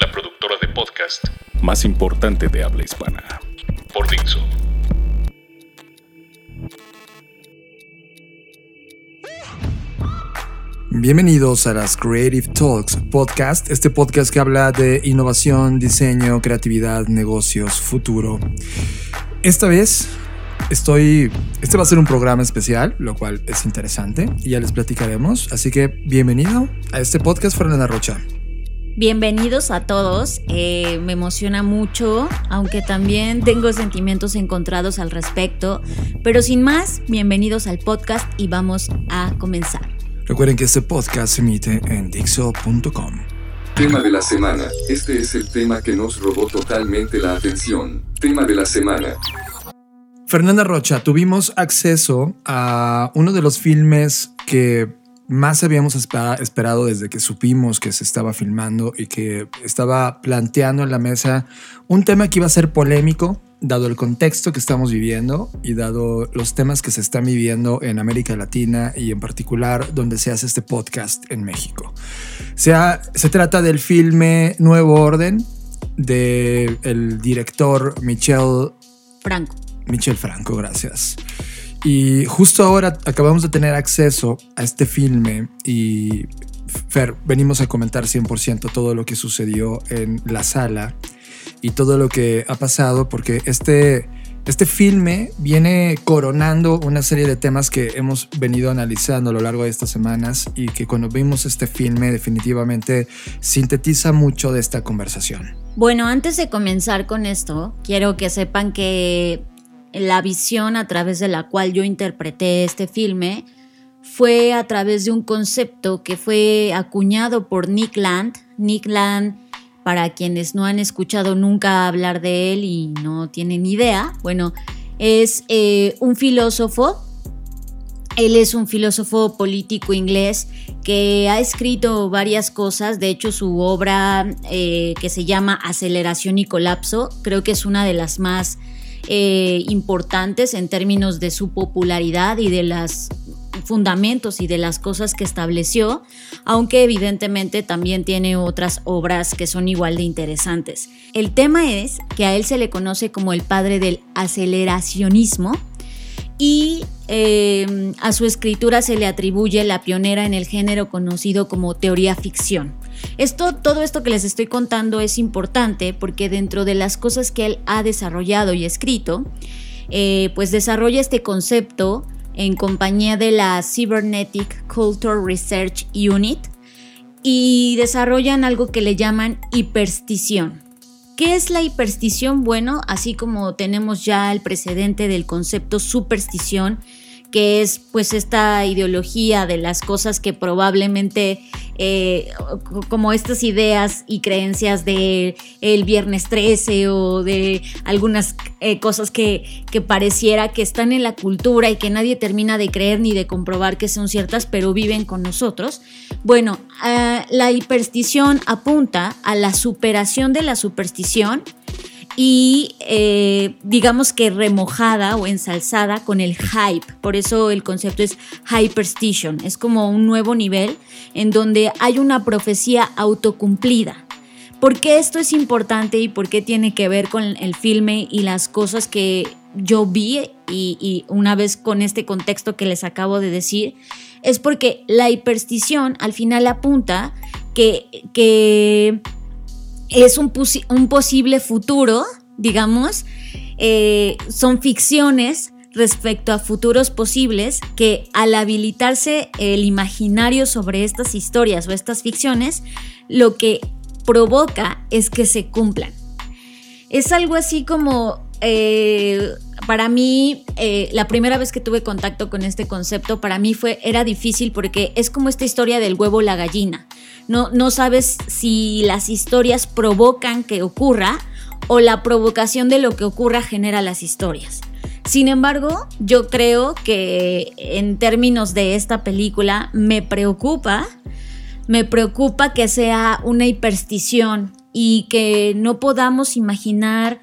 La productora de podcast más importante de habla hispana. por Dixo. Bienvenidos a las Creative Talks podcast, este podcast que habla de innovación, diseño, creatividad, negocios, futuro. Esta vez estoy, este va a ser un programa especial, lo cual es interesante y ya les platicaremos. Así que bienvenido a este podcast, Fernanda Rocha. Bienvenidos a todos, eh, me emociona mucho, aunque también tengo sentimientos encontrados al respecto, pero sin más, bienvenidos al podcast y vamos a comenzar. Recuerden que este podcast se emite en Dixo.com. Tema de la semana. Este es el tema que nos robó totalmente la atención. Tema de la semana. Fernanda Rocha, tuvimos acceso a uno de los filmes que más habíamos espera- esperado desde que supimos que se estaba filmando y que estaba planteando en la mesa un tema que iba a ser polémico, dado el contexto que estamos viviendo y dado los temas que se están viviendo en América Latina y en particular donde se hace este podcast en México. Sea, se trata del filme Nuevo Orden del director Michel Franco. Michel Franco, gracias. Y justo ahora acabamos de tener acceso a este filme y Fer, venimos a comentar 100% todo lo que sucedió en la sala y todo lo que ha pasado porque este, este filme viene coronando una serie de temas que hemos venido analizando a lo largo de estas semanas y que cuando vimos este filme definitivamente sintetiza mucho de esta conversación. Bueno, antes de comenzar con esto, quiero que sepan que la visión a través de la cual yo interpreté este filme fue a través de un concepto que fue acuñado por Nick Land. Nick Land, para quienes no han escuchado nunca hablar de él y no tienen idea, bueno, es eh, un filósofo. Él es un filósofo político inglés que ha escrito varias cosas. De hecho, su obra eh, que se llama Aceleración y Colapso, creo que es una de las más eh, importantes en términos de su popularidad y de los fundamentos y de las cosas que estableció, aunque evidentemente también tiene otras obras que son igual de interesantes. El tema es que a él se le conoce como el padre del aceleracionismo y eh, a su escritura se le atribuye la pionera en el género conocido como teoría ficción. Esto, todo esto que les estoy contando es importante porque dentro de las cosas que él ha desarrollado y escrito, eh, pues desarrolla este concepto en compañía de la Cybernetic Culture Research Unit y desarrollan algo que le llaman hiperstición. ¿Qué es la hiperstición? Bueno, así como tenemos ya el precedente del concepto superstición, que es pues esta ideología de las cosas que probablemente eh, como estas ideas y creencias de el viernes 13 o de algunas eh, cosas que, que, pareciera que están en la cultura y que nadie termina de creer ni de comprobar que son ciertas, pero viven con nosotros. Bueno, uh, la hiperstición apunta a la superación de la superstición y eh, digamos que remojada o ensalzada con el hype. Por eso el concepto es hyperstition. Es como un nuevo nivel en donde hay una profecía autocumplida. ¿Por qué esto es importante y por qué tiene que ver con el filme y las cosas que yo vi y, una vez con este contexto que les acabo de decir? Es porque la hiperstición al final apunta que, que es un, un, posible futuro, digamos, eh, son ficciones respecto a futuros posibles que al habilitarse el imaginario sobre estas historias o estas ficciones, lo que provoca es que se cumplan. Es algo así como, eh, para mí, eh, la primera vez que tuve contacto con este concepto, para mí fue, era difícil porque es como esta historia del huevo la gallina. No, no sabes si las historias provocan que ocurra o la provocación de lo que ocurra genera las historias. Sin embargo, yo creo que en términos de esta película me preocupa, me preocupa que sea una hiperstición y que no podamos imaginar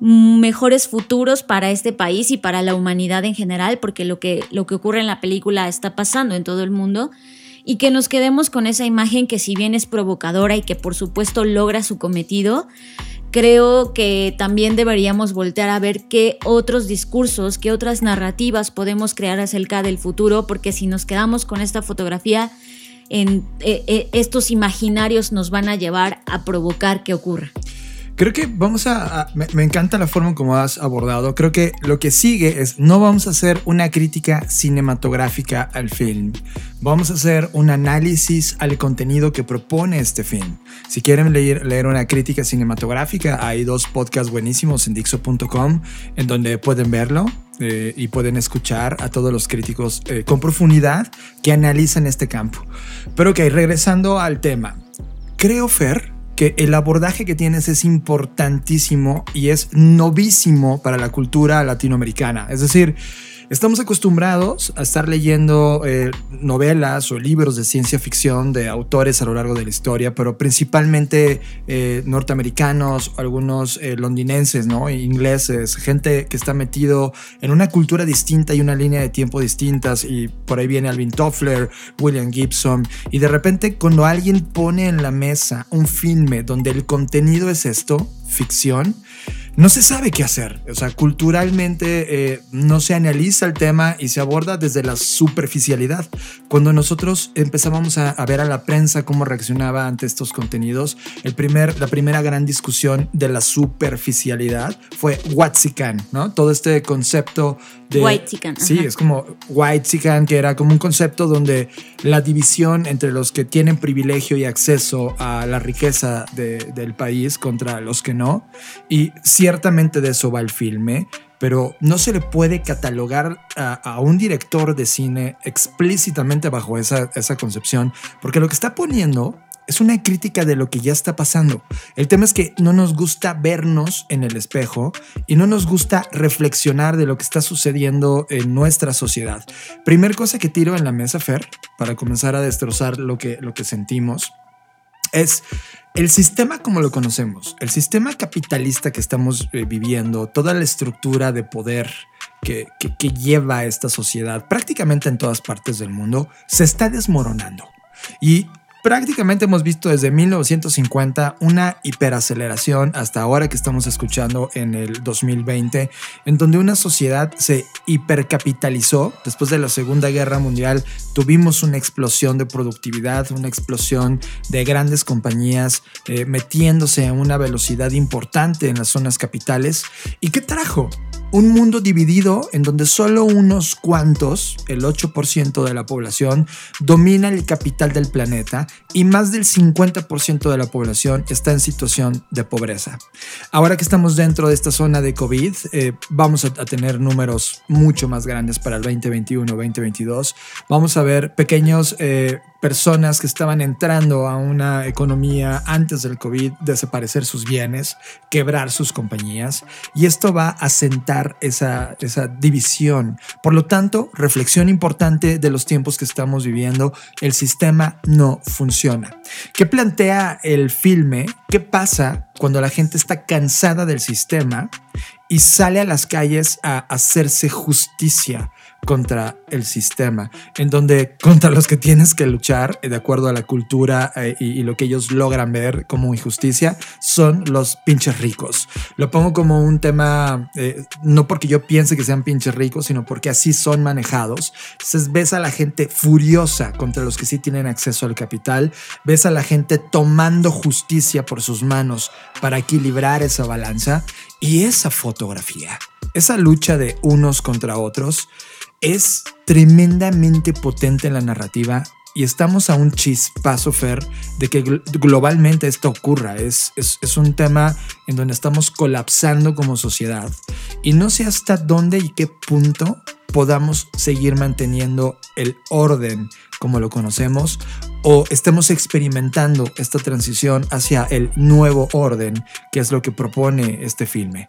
mejores futuros para este país y para la humanidad en general, porque lo que, lo que ocurre en la película está pasando en todo el mundo, y que nos quedemos con esa imagen que si bien es provocadora y que por supuesto logra su cometido, creo que también deberíamos voltear a ver qué otros discursos, qué otras narrativas podemos crear acerca del futuro, porque si nos quedamos con esta fotografía, eh, eh, estos imaginarios nos van a llevar a provocar que ocurra. Creo que vamos a, me, me, encanta la forma como has abordado. Creo que lo que sigue es no vamos a hacer una crítica cinematográfica al film. Vamos a hacer un análisis al contenido que propone este film. Si quieren leer, leer una crítica cinematográfica, hay dos podcasts buenísimos en Dixo.com en donde pueden verlo. Eh, y pueden escuchar a todos los críticos eh, con profundidad que analizan este campo. Pero ok, regresando al tema. Creo, Fer, que el abordaje que tienes es importantísimo y es novísimo para la cultura latinoamericana. Es decir, Estamos acostumbrados a estar leyendo eh, novelas o libros de ciencia ficción de autores a lo largo de la historia, pero principalmente eh, norteamericanos, algunos eh, londinenses, ¿no? ingleses, gente que está metido en una cultura distinta y una línea de tiempo distintas. Y por ahí viene Alvin Toffler, William Gibson. Y de repente, cuando alguien pone en la mesa un filme donde el contenido es esto, ficción, no se sabe qué hacer. O sea, culturalmente eh, no se analiza el tema y se aborda desde la superficialidad. Cuando nosotros empezábamos a, ver a la prensa cómo reaccionaba ante estos contenidos, el primer, la primera gran discusión de la superficialidad fue Watsican, ¿no? Todo este concepto de... White chican. Sí, es como White chican, que era como un concepto donde la división entre los que tienen privilegio y acceso a la riqueza del país contra los que no. Y ciertamente de eso va el filme, pero no se le puede catalogar a, un director de cine explícitamente bajo esa, esa concepción, porque lo que está poniendo es una crítica de lo que ya está pasando. El tema es que no nos gusta vernos en el espejo y no nos gusta reflexionar de lo que está sucediendo en nuestra sociedad. Primer cosa que tiro en la mesa, Fer, para comenzar a destrozar lo que, lo que sentimos, es el sistema como lo conocemos, el sistema capitalista que estamos eh, viviendo, toda la estructura de poder que, que, lleva esta sociedad prácticamente en todas partes del mundo, se está desmoronando. Y prácticamente hemos visto desde 1950 una hiperaceleración hasta ahora que estamos escuchando en el 2020, en donde una sociedad se hipercapitalizó. Después de la Segunda Guerra Mundial tuvimos una explosión de productividad, una explosión de grandes compañías eh, metiéndose a una velocidad importante en las zonas capitales. ¿Y qué trajo? Un mundo dividido en donde solo unos cuantos, el 8% de la población, domina el capital del planeta y más del 50% de la población está en situación de pobreza. Ahora que estamos dentro de esta zona de COVID, eh, vamos a, tener números mucho más grandes para el 2021-2022. Vamos a ver pequeños eh, personas que estaban entrando a una economía antes del COVID desaparecer sus bienes, quebrar sus compañías y esto va a sentar esa, esa división. Por lo tanto, reflexión importante de los tiempos que estamos viviendo, el sistema no funciona. ¿Qué plantea el filme? ¿Qué pasa cuando la gente está cansada del sistema y sale a las calles a hacerse justicia? Contra el sistema, en donde contra los que tienes que luchar, de acuerdo a la cultura eh, y, lo que ellos logran ver como injusticia, son los pinches ricos. Lo pongo como un tema, eh, no porque yo piense que sean pinches ricos, sino porque así son manejados. Entonces ves a la gente furiosa contra los que sí tienen acceso al capital, ves a la gente tomando justicia por sus manos para equilibrar esa balanza y esa fotografía, esa lucha de unos contra otros es tremendamente potente en la narrativa y estamos a un chispazo, Fer, de que globalmente esto ocurra. Es, es, es, un tema en donde estamos colapsando como sociedad y no sé hasta dónde y qué punto podamos seguir manteniendo el orden como lo conocemos o estemos experimentando esta transición hacia el nuevo orden, que es lo que propone este filme.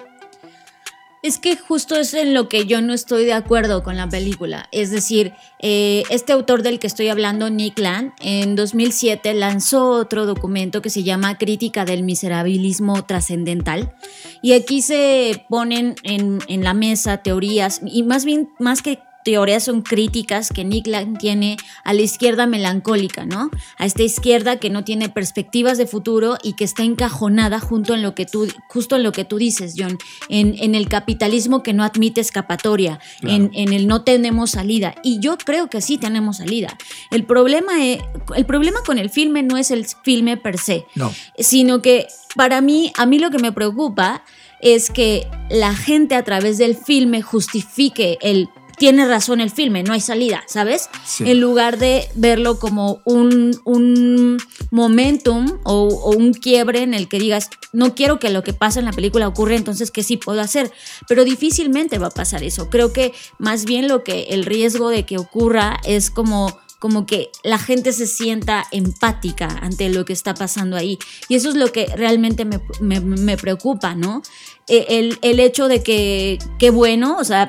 Es que justo es en lo que yo no estoy de acuerdo con la película. Es decir, eh, este autor del que estoy hablando, Nick Land, en 2007 lanzó otro documento que se llama Crítica del Miserabilismo Trascendental. Y aquí se ponen en, en la mesa teorías, y más bien, más que teorías son críticas que Nick Land tiene a la izquierda melancólica, ¿no? A esta izquierda que no tiene perspectivas de futuro y que está encajonada junto en lo que tú, justo en lo que tú dices, John, en, en el capitalismo que no admite escapatoria, en, en, el no tenemos salida. Y yo creo que sí tenemos salida. El problema, es, el problema con el filme no es el filme per se, no. sino que para mí, a mí lo que me preocupa es que la gente a través del filme justifique el tiene razón el filme, no hay salida, ¿sabes? Sí. En lugar de verlo como un, un momentum o, o, un quiebre en el que digas, no quiero que lo que pasa en la película ocurra, entonces, ¿qué sí puedo hacer? Pero difícilmente va a pasar eso. Creo que más bien lo que el riesgo de que ocurra es como como que la gente se sienta empática ante lo que está pasando ahí. Y eso es lo que realmente me, me, me preocupa, ¿no? El, el, hecho de que, qué bueno, o sea,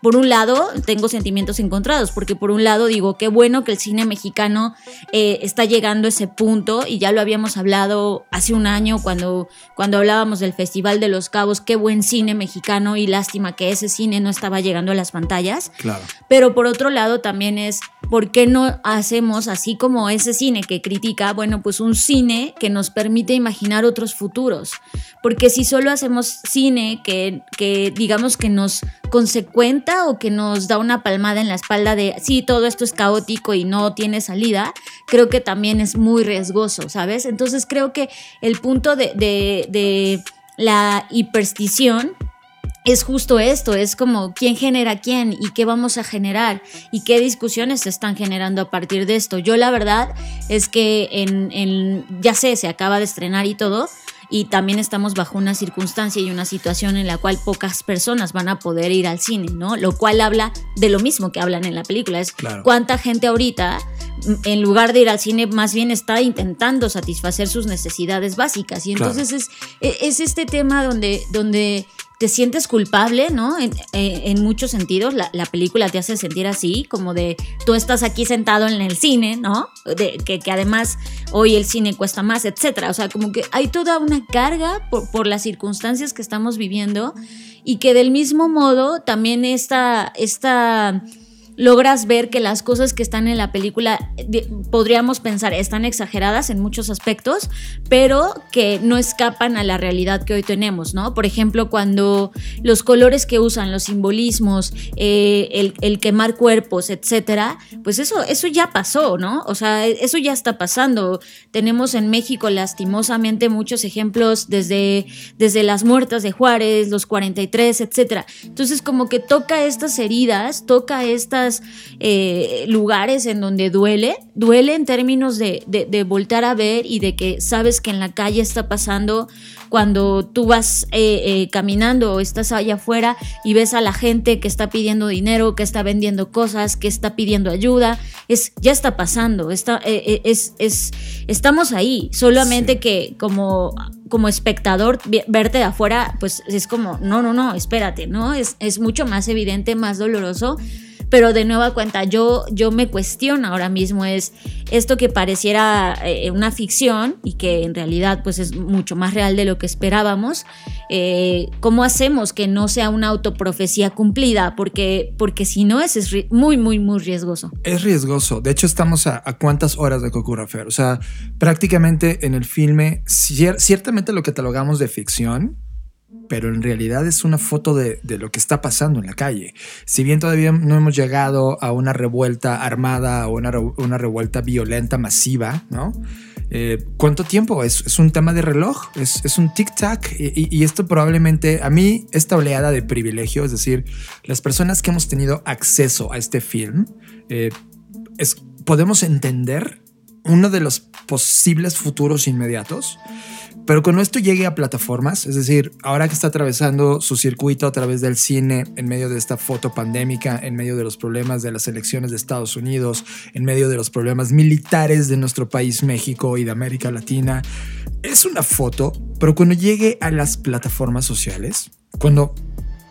por un lado tengo sentimientos encontrados, porque por un lado digo, qué bueno que el cine mexicano eh, está llegando a ese punto, y ya lo habíamos hablado hace un año cuando, cuando hablábamos del Festival de los Cabos, qué buen cine mexicano, y lástima que ese cine no estaba llegando a las pantallas. Claro. Pero por otro lado también es, ¿por qué no hacemos así como ese cine que critica, bueno, pues un cine que nos permite imaginar otros futuros? Porque si solo hacemos cine que, que, digamos que nos consecuenta o que nos da una palmada en la espalda de sí, todo esto es caótico y no tiene salida, creo que también es muy riesgoso, ¿sabes? Entonces creo que el punto de, de, de la hiperstición es justo esto, es como quién genera quién y qué vamos a generar y qué discusiones se están generando a partir de esto. Yo la verdad es que en, en ya sé, se acaba de estrenar y todo, y también estamos bajo una circunstancia y una situación en la cual pocas personas van a poder ir al cine, ¿no? Lo cual habla de lo mismo que hablan en la película, es Claro. cuánta gente ahorita, en lugar de ir al cine, más bien está intentando satisfacer sus necesidades básicas. Y Claro. entonces es, es este tema donde, donde te sientes culpable, ¿no? En, muchos sentidos, la, la película te hace sentir así, como de tú estás aquí sentado en el cine, ¿no? De, que, que además hoy el cine cuesta más, etcétera. O sea, como que hay toda una carga por, por las circunstancias que estamos viviendo y que del mismo modo también esta, esta logras ver que las cosas que están en la película podríamos pensar están exageradas en muchos aspectos, pero que no escapan a la realidad que hoy tenemos, ¿no? Por ejemplo, cuando los colores que usan, los simbolismos, eh, el, el quemar cuerpos, etcétera, pues eso, eso ya pasó, ¿no? O sea, eso ya está pasando. Tenemos en México lastimosamente muchos ejemplos desde, desde las muertas de Juárez, los 43, etcétera. Entonces, como que toca estas heridas, toca estas eh, lugares en donde duele, duele en términos de, de, de voltar a ver y de que sabes que en la calle está pasando cuando tú vas eh, eh, caminando o estás allá afuera y ves a la gente que está pidiendo dinero, que está vendiendo cosas, que está pidiendo ayuda, es ya está pasando, está, eh, eh, es, es, estamos ahí, solamente Sí. que como como espectador verte de afuera, pues es como, no, no, no, espérate, ¿no? Es, es mucho más evidente, más doloroso. Pero de nueva cuenta, yo, yo me cuestiono ahora mismo es esto que pareciera eh, una ficción y que en realidad pues es mucho más real de lo que esperábamos. eh, ¿Cómo hacemos que no sea una autoprofecía cumplida? Porque, porque si no es, es muy, muy, muy riesgoso. Es riesgoso. De hecho, estamos a, cuántas horas de que ocurra. O sea, prácticamente en el filme, cier- ciertamente lo catalogamos de ficción, pero en realidad es una foto de, de lo que está pasando en la calle. Si bien todavía no hemos llegado a una revuelta armada o una, una revuelta violenta masiva, ¿no? Eh, ¿Cuánto tiempo? Es, es un tema de reloj, es, es un tic-tac y, y- y esto probablemente a mí, esta oleada de privilegio, es decir, las personas que hemos tenido acceso a este film, eh, es, podemos entender uno de los posibles futuros inmediatos, Pero cuando esto llegue a plataformas, es decir, ahora que está atravesando su circuito a través del cine, en medio de esta foto pandémica, en medio de los problemas de las elecciones de Estados Unidos, en medio de los problemas militares de nuestro país México y de América Latina, es una foto, pero cuando llegue a las plataformas sociales, cuando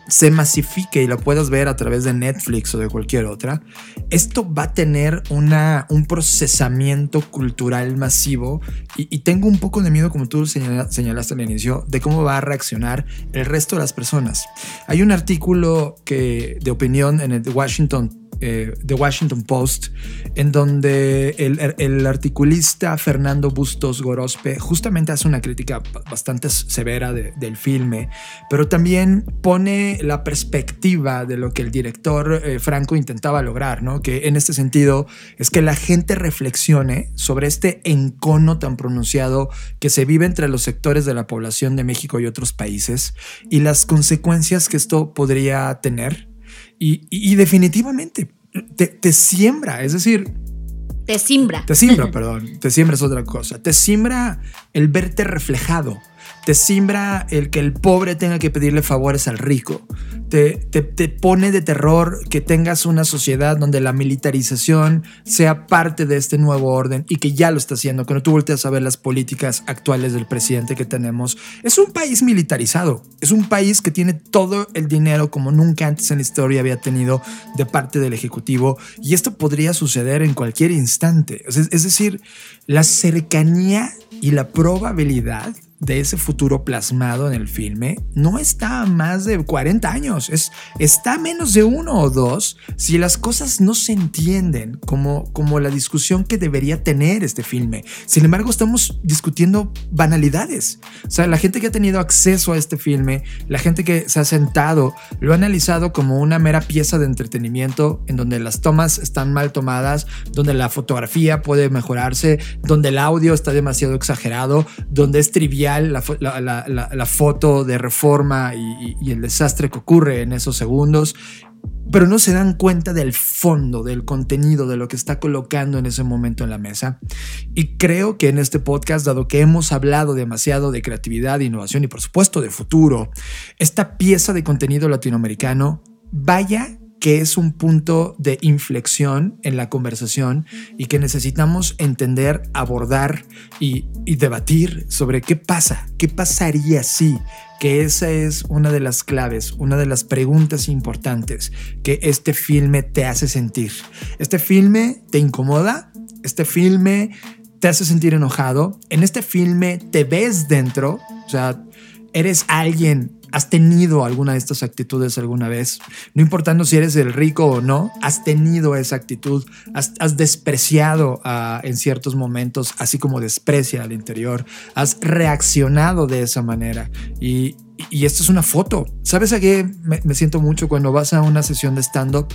se masifique y la puedas ver a través de Netflix o de cualquier otra, esto va a tener una, un procesamiento cultural masivo y, tengo un poco de miedo, como tú señala, señalaste al inicio, de cómo va a reaccionar el resto de las personas. Hay un artículo que, de opinión en el Washington eh, The Washington Post, en donde el, articulista Fernando Bustos Gorospe justamente hace una crítica bastante severa de, del filme, pero también pone la perspectiva de lo que el director eh, Franco intentaba lograr, ¿no? que en este sentido es que la gente reflexione sobre este encono tan pronunciado que se vive entre los sectores de la población de México y otros países y las consecuencias que esto podría tener y, definitivamente te, siembra, es decir... Te siembra. Te siembra, perdón. Te siembra es otra cosa. Te siembra el verte reflejado te simbra el que el pobre tenga que pedirle favores al rico, te, te, pone de terror que tengas una sociedad donde la militarización sea parte de este nuevo orden y que ya lo está haciendo. Cuando tú volteas a ver las políticas actuales del presidente que tenemos, es un país militarizado, es un país que tiene todo el dinero como nunca antes en la historia había tenido de parte del Ejecutivo y esto podría suceder en cualquier instante. Es, es decir, la cercanía y la probabilidad de ese futuro plasmado en el filme no está a más de 40 años, es, está a menos de uno o dos si las cosas no se entienden como, como la discusión que debería tener este filme. Sin embargo, estamos discutiendo banalidades. O sea, la gente que ha tenido acceso a este filme, la gente que se ha sentado, lo ha analizado como una mera pieza de entretenimiento en donde las tomas están mal tomadas, donde la fotografía puede mejorarse, donde el audio está demasiado exagerado, donde es trivial la, foto de reforma y, el desastre que ocurre en esos segundos, pero no se dan cuenta del fondo, del contenido, de lo que está colocando en ese momento en la mesa. Y creo que en este podcast, dado que hemos hablado demasiado de creatividad, innovación y por supuesto de futuro, esta pieza de contenido latinoamericano, vaya que es un punto de inflexión en la conversación y que necesitamos entender, abordar y, debatir sobre qué pasa, qué pasaría si, que esa es una de las claves, una de las preguntas importantes que este filme te hace sentir. Este filme te incomoda, este filme te hace sentir enojado, en este filme te ves dentro, o sea, eres alguien ¿Has tenido alguna de estas actitudes alguna vez? No importando si eres el rico o no, has tenido esa actitud, has, despreciado ah, en ciertos momentos, así como desprecia al interior, has reaccionado de esa manera. Y, esto es una foto. ¿Sabes a qué me, siento mucho cuando vas a una sesión de stand-up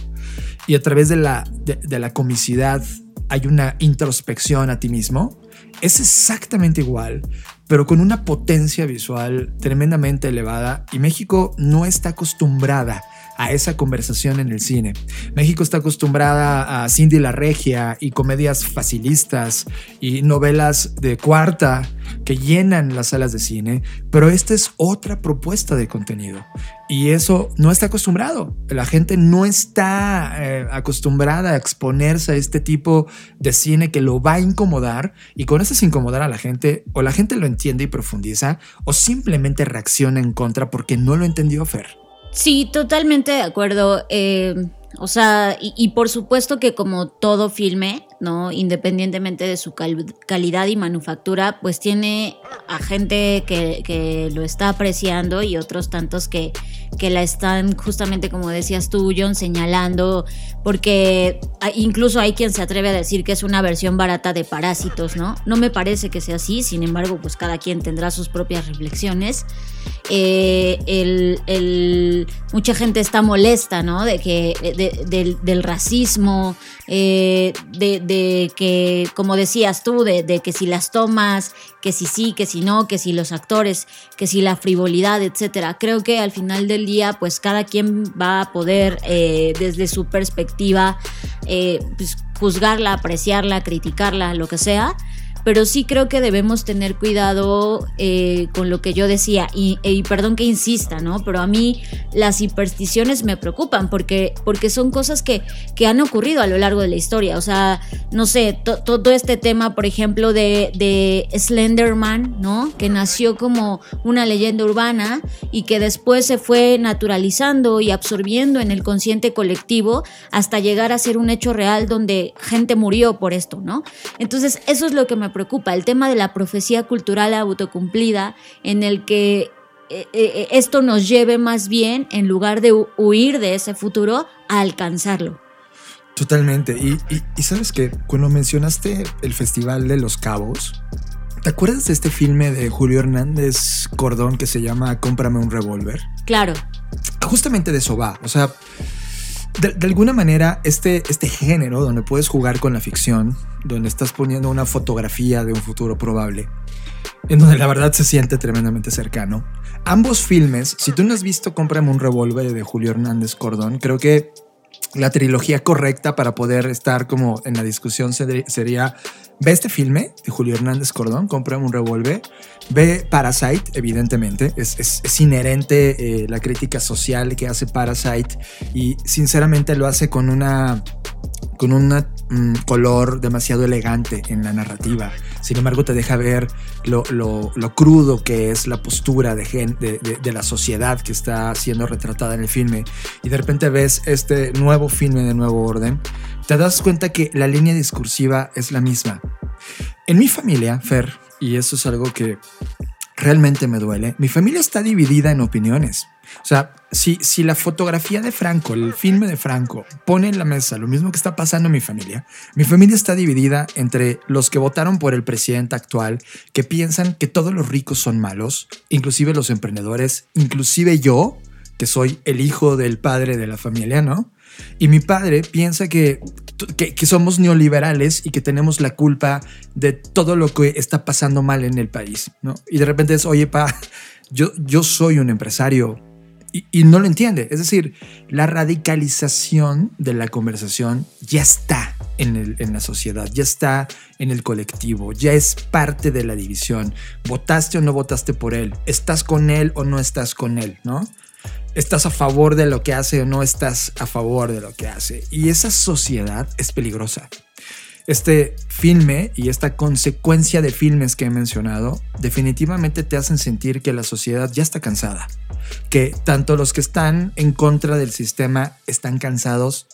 y a través de la, de la comicidad hay una introspección a ti mismo? Es exactamente igual pero con una potencia visual tremendamente elevada y México no está acostumbrada a esa conversación en el cine. México está acostumbrada a Cindy la Regia y comedias facilistas y novelas de cuarta que llenan las salas de cine, pero esta es otra propuesta de contenido y eso no está acostumbrado. La gente no está eh, acostumbrada a exponerse a este tipo de cine que lo va a incomodar y con eso es incomodar a la gente o la gente lo entiende y profundiza o simplemente reacciona en contra porque no lo entendió Fer. Sí, totalmente de acuerdo. Eh, o sea, y, por supuesto que como todo filme, ¿no? Independientemente de su calidad y manufactura, pues tiene a gente que, lo está apreciando y otros tantos que, que la están justamente, como decías tú, John, señalando, porque incluso hay quien se atreve a decir que es una versión barata de Parásitos, ¿no? No me parece que sea así, sin embargo, pues cada quien tendrá sus propias reflexiones. Eh, el, mucha gente está molesta, ¿no? De que, del, racismo, eh, de, que, como decías tú, de, que si las tomas, que si sí, que si no, que si los actores, que si la frivolidad, etcétera. Creo que al final del día, pues cada quien va a poder, eh, desde su perspectiva, pues, juzgarla, apreciarla, criticarla, lo que sea pero sí creo que debemos tener cuidado eh, con lo que yo decía, y, y, perdón que insista, ¿no? Pero a mí las supersticiones me preocupan porque, porque son cosas que, que han ocurrido a lo largo de la historia, o sea, no sé, todo este tema, por ejemplo, de, de Slenderman, ¿no? Que nació como una leyenda urbana y que después se fue naturalizando y absorbiendo en el consciente colectivo hasta llegar a ser un hecho real donde gente murió por esto, ¿no? Entonces, eso es lo que me preocupa, el tema de la profecía cultural autocumplida en el que eh, eh, esto nos lleve más bien, en lugar de huir de ese futuro, a alcanzarlo. Totalmente. Y, y, sabes que cuando mencionaste el Festival de los Cabos, ¿te acuerdas de este filme de Julio Hernández Cordón que se llama Cómprame un revólver? Claro. Justamente de eso va. O sea, de, alguna manera, este, este género donde puedes jugar con la ficción, donde estás poniendo una fotografía de un futuro probable, en donde la verdad se siente tremendamente cercano. Ambos filmes, si tú no has visto Cómprame un revólver de Julio Hernández Cordón, creo que la trilogía correcta para poder estar como en la discusión sería ve este filme de Julio Hernández Cordón, compra un revólver, ve Parasite, evidentemente, es, es, inherente eh, la crítica social que hace Parasite y sinceramente lo hace con una con un mm, color demasiado elegante en la narrativa. Sin embargo, te deja ver lo, crudo que es la postura de, de, la sociedad que está siendo retratada en el filme. Y de repente ves este nuevo filme de nuevo orden, te das cuenta que la línea discursiva es la misma. En mi familia, Fer, y eso es algo que realmente me duele, mi familia está dividida en opiniones. O sea, si, si la fotografía de Franco, el filme de Franco, pone en la mesa lo mismo que está pasando en mi familia, mi familia está dividida entre los que votaron por el presidente actual, que piensan que todos los ricos son malos, inclusive los emprendedores, inclusive yo, que soy el hijo del padre de la familia, ¿no? Y mi padre piensa que, que, somos neoliberales y que tenemos la culpa de todo lo que está pasando mal en el país, ¿no? Y de repente es, oye, pa, yo, yo soy un empresario, y, no lo entiende. Es decir, la radicalización de la conversación ya está en, en, la sociedad, ya está en el colectivo, ya es parte de la división. ¿Votaste o no votaste por él? ¿Estás con él o no estás con él? ¿No? ¿Estás a favor de lo que hace o no estás a favor de lo que hace? Y esa sociedad es peligrosa este filme y esta consecuencia de filmes que he mencionado definitivamente te hacen sentir que la sociedad ya está cansada, que tanto los que están en contra del sistema están cansados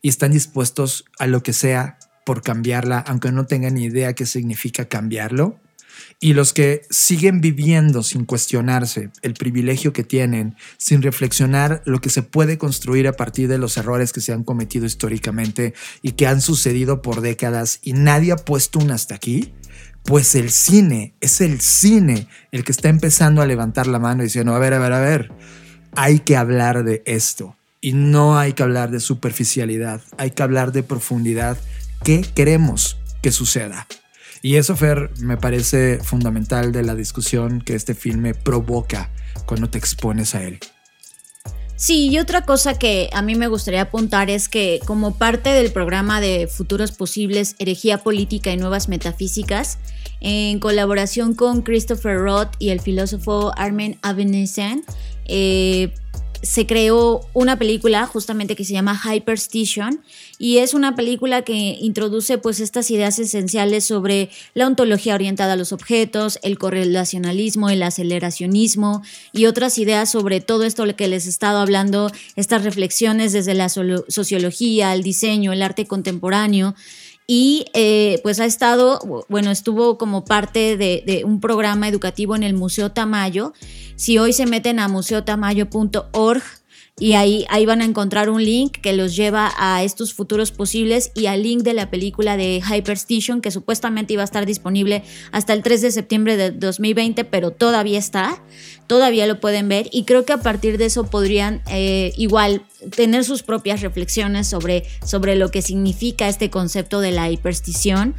y están dispuestos a lo que sea por cambiarla, aunque no tengan ni idea qué significa cambiarlo, y los que siguen viviendo sin cuestionarse el privilegio que tienen, sin reflexionar lo que se puede construir a partir de los errores que se han cometido históricamente y que han sucedido por décadas y nadie ha puesto un hasta aquí, pues el cine, es el cine el que está empezando a levantar la mano y diciendo, a ver, a ver, a ver, hay que hablar de esto. Y no hay que hablar de superficialidad, hay que hablar de profundidad. ¿Qué queremos que suceda? Y eso, Fer, me parece fundamental de la discusión que este filme provoca cuando te expones a él. Sí, y otra cosa que a mí me gustaría apuntar es que como parte del programa de Futuros Posibles, Herejía Política y Nuevas Metafísicas, en colaboración con Christopher Roth y el filósofo Armen Avenesian, eh, se creó una película justamente que se llama Hyperstation y es una película que introduce pues estas ideas esenciales sobre la ontología orientada a los objetos, el correlacionalismo, el aceleracionismo y otras ideas sobre todo esto que les he estado hablando, estas reflexiones desde la sociología, el diseño, el arte contemporáneo y eh, pues ha estado, bueno, estuvo como parte de, de, un programa educativo en el Museo Tamayo. Si hoy se meten a museotamayo.org, y ahí, ahí van a encontrar un link que los lleva a estos futuros posibles y al link de la película de Hyperstation que supuestamente iba a estar disponible hasta el 3 de septiembre de 2020, pero todavía está, todavía lo pueden ver y creo que a partir de eso podrían eh, igual tener sus propias reflexiones sobre, sobre lo que significa este concepto de la hiperstición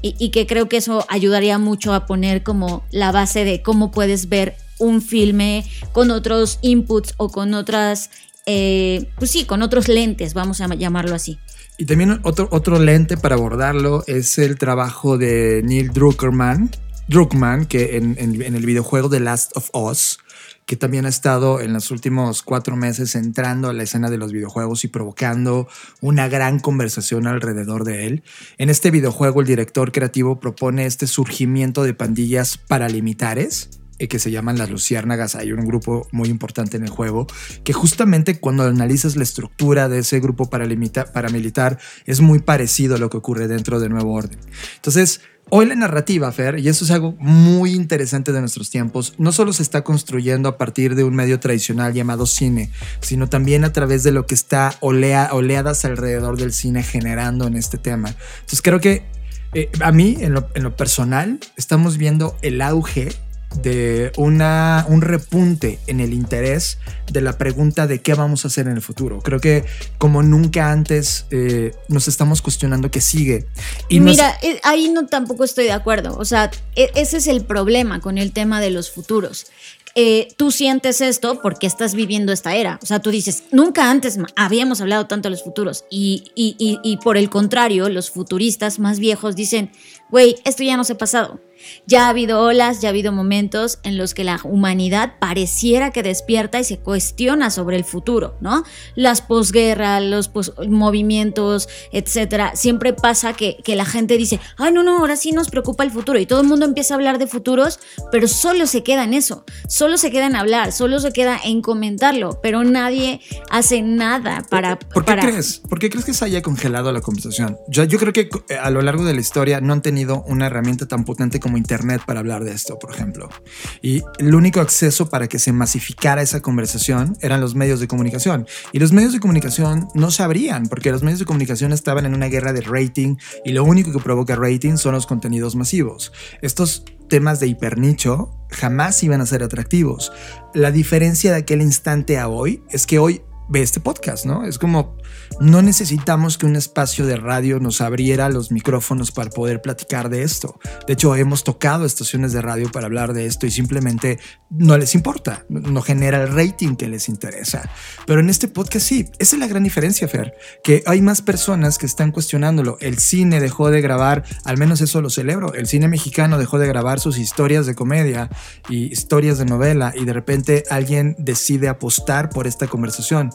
y, y que creo que eso ayudaría mucho a poner como la base de cómo puedes ver un filme con otros inputs o con otras, eh, pues sí, con otros lentes, vamos a llamarlo así. Y también otro, otro lente para abordarlo es el trabajo de Neil Druckerman, Druckmann, que en, el videojuego The Last of Us, que también ha estado en los últimos cuatro meses entrando a la escena de los videojuegos y provocando una gran conversación alrededor de él. En este videojuego el director creativo propone este surgimiento de pandillas paramilitares que se llaman las luciérnagas. Hay un grupo muy importante en el juego que justamente cuando analizas la estructura de ese grupo paramilitar es muy parecido a lo que ocurre dentro de Nuevo Orden. Entonces, hoy la narrativa, Fer, y eso es algo muy interesante de nuestros tiempos, no solo se está construyendo a partir de un medio tradicional llamado cine, sino también a través de lo que está olea- oleadas alrededor del cine generando en este tema. Entonces, creo que eh, a mí, en lo, en lo personal, estamos viendo el auge de una, un repunte en el interés de la pregunta de qué vamos a hacer en el futuro. Creo que como nunca antes eh, nos estamos cuestionando qué sigue. Y Mira, eh, ahí no tampoco estoy de acuerdo. O sea, e- ese es el problema con el tema de los futuros. Eh, tú sientes esto porque estás viviendo esta era. O sea, tú dices, nunca antes habíamos hablado tanto de los futuros. Y- y- y por el contrario, los futuristas más viejos dicen, güey, esto ya no se ha pasado. Ya ha habido olas, ya ha habido momentos en los que la humanidad pareciera que despierta y se cuestiona sobre el futuro, ¿no? Las posguerras, los pos- movimientos, etcétera. Siempre pasa que, que la gente dice, ay, no, no, ahora sí nos preocupa el futuro. Y todo el mundo empieza a hablar de futuros, pero solo se queda en eso. Solo se queda en hablar, solo se queda en comentarlo, pero nadie hace nada para. ¿Por qué para- crees? ¿Por qué crees que se haya congelado la conversación? Yo, yo creo que eh, a lo largo de la historia no han tenido una herramienta tan potente como Internet para hablar de esto, por ejemplo. Y el único acceso para que se masificara esa conversación eran los medios de comunicación. Y los medios de comunicación no sabrían, porque los medios de comunicación estaban en una guerra de rating y lo único que provoca rating son los contenidos masivos. Estos temas de hipernicho jamás iban a ser atractivos. La diferencia de aquel instante a hoy es que hoy ve este podcast, ¿no? Es como no necesitamos que un espacio de radio nos abriera los micrófonos para poder platicar de esto. De hecho, hemos tocado estaciones de radio para hablar de esto y simplemente no les importa, no genera el rating que les interesa. Pero en este podcast sí, esa es la gran diferencia, Fer, que hay más personas que están cuestionándolo. El cine dejó de grabar, al menos eso lo celebro, el cine mexicano dejó de grabar sus historias de comedia y historias de novela y de repente alguien decide apostar por esta conversación.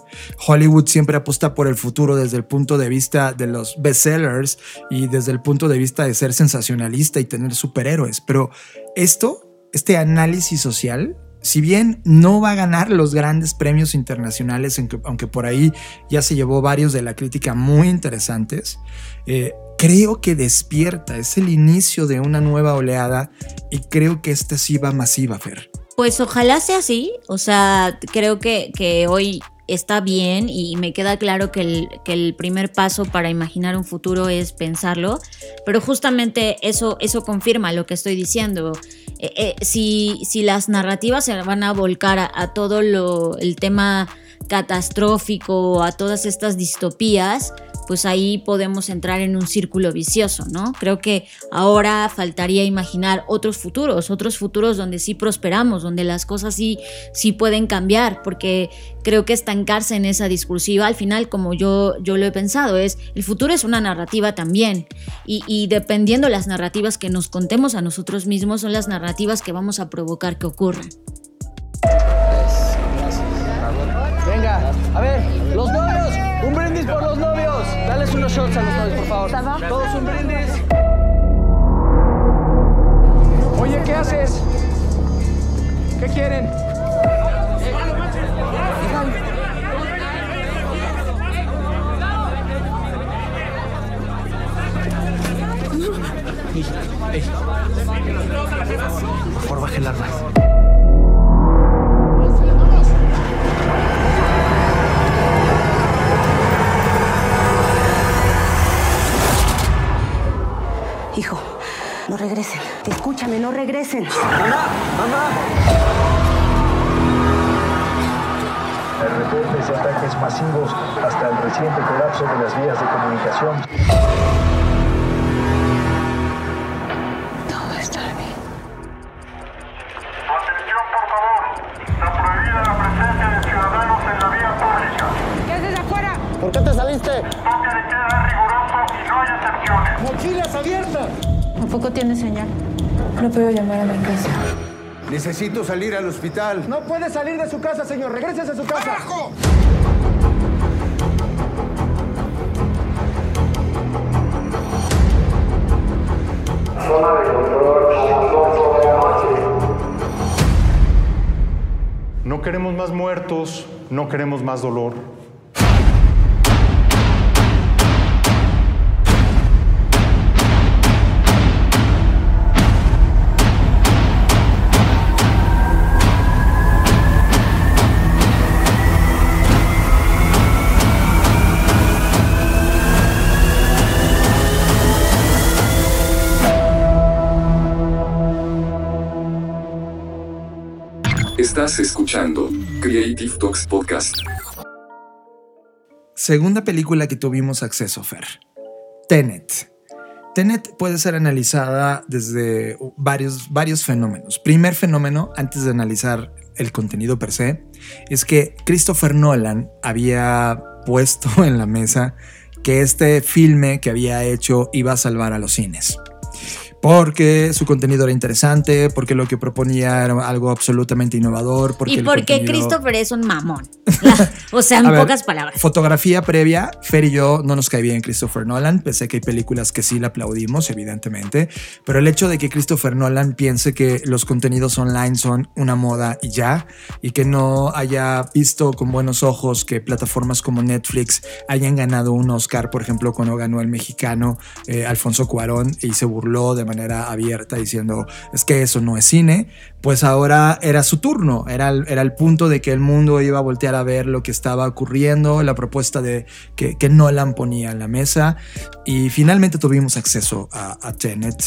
Hollywood siempre apuesta por el futuro desde el punto de vista de los bestsellers y desde el punto de vista de ser sensacionalista y tener superhéroes. Pero esto, este análisis social, si bien no va a ganar los grandes premios internacionales, aunque, por ahí ya se llevó varios de la crítica muy interesantes, eh, creo que despierta, es el inicio de una nueva oleada y creo que esta sí va masiva, Fer. Pues ojalá sea así. O sea, creo que, que hoy está bien y me queda claro que el, que el primer paso para imaginar un futuro es pensarlo, pero justamente eso, eso confirma lo que estoy diciendo. Eh, eh, si, si las narrativas se van a volcar a, a todo lo, el tema catastrófico, a todas estas distopías, pues ahí podemos entrar en un círculo vicioso, ¿no? Creo que ahora faltaría imaginar otros futuros, otros futuros donde sí prosperamos, donde las cosas sí, sí pueden cambiar, porque creo que estancarse en esa discursiva, al final, como yo, yo lo he pensado, es el futuro es una narrativa también, y, y dependiendo las narrativas que nos contemos a nosotros mismos, son las narrativas que vamos a provocar que ocurran. A ver, los novios, un brindis por los novios. Dales unos shots a los novios, por favor. Todos un brindis. Oye, ¿qué haces? ¿Qué quieren? Ey, ey. Por favor, baje el arma. Escúchame, no regresen. El reporte de ataques masivos hasta el reciente colapso de las vías de comunicación. Necesito salir al hospital. No puede salir de su casa, señor. Regrese a su casa. ¡Abajo! Zona de control a las 11 de la noche. No queremos más muertos, no queremos más dolor. Escuchando Creative Talks Podcast. Segunda película que tuvimos acceso, Fer. Tenet. Tenet puede ser analizada desde varios, varios fenómenos. Primer fenómeno, antes de analizar el contenido per se, es que Christopher Nolan había puesto en la mesa que este filme que había hecho iba a salvar a los cines porque su contenido era interesante, porque lo que proponía era algo absolutamente innovador. Porque y porque contenido- Christopher es un mamón. o sea, en ver, pocas palabras. Fotografía previa, Fer y yo no nos cae bien Christopher Nolan, a que hay películas que sí le aplaudimos, evidentemente, pero el hecho de que Christopher Nolan piense que los contenidos online son una moda y ya, y que no haya visto con buenos ojos que plataformas como Netflix hayan ganado un Oscar, por ejemplo, cuando ganó el mexicano eh, Alfonso Cuarón y se burló de manera abierta diciendo es que eso no es cine, pues ahora era su turno, era el, era el punto de que el mundo iba a voltear a ver lo que estaba ocurriendo, la propuesta de que, que Nolan ponía en la mesa y finalmente tuvimos acceso a, a Tenet.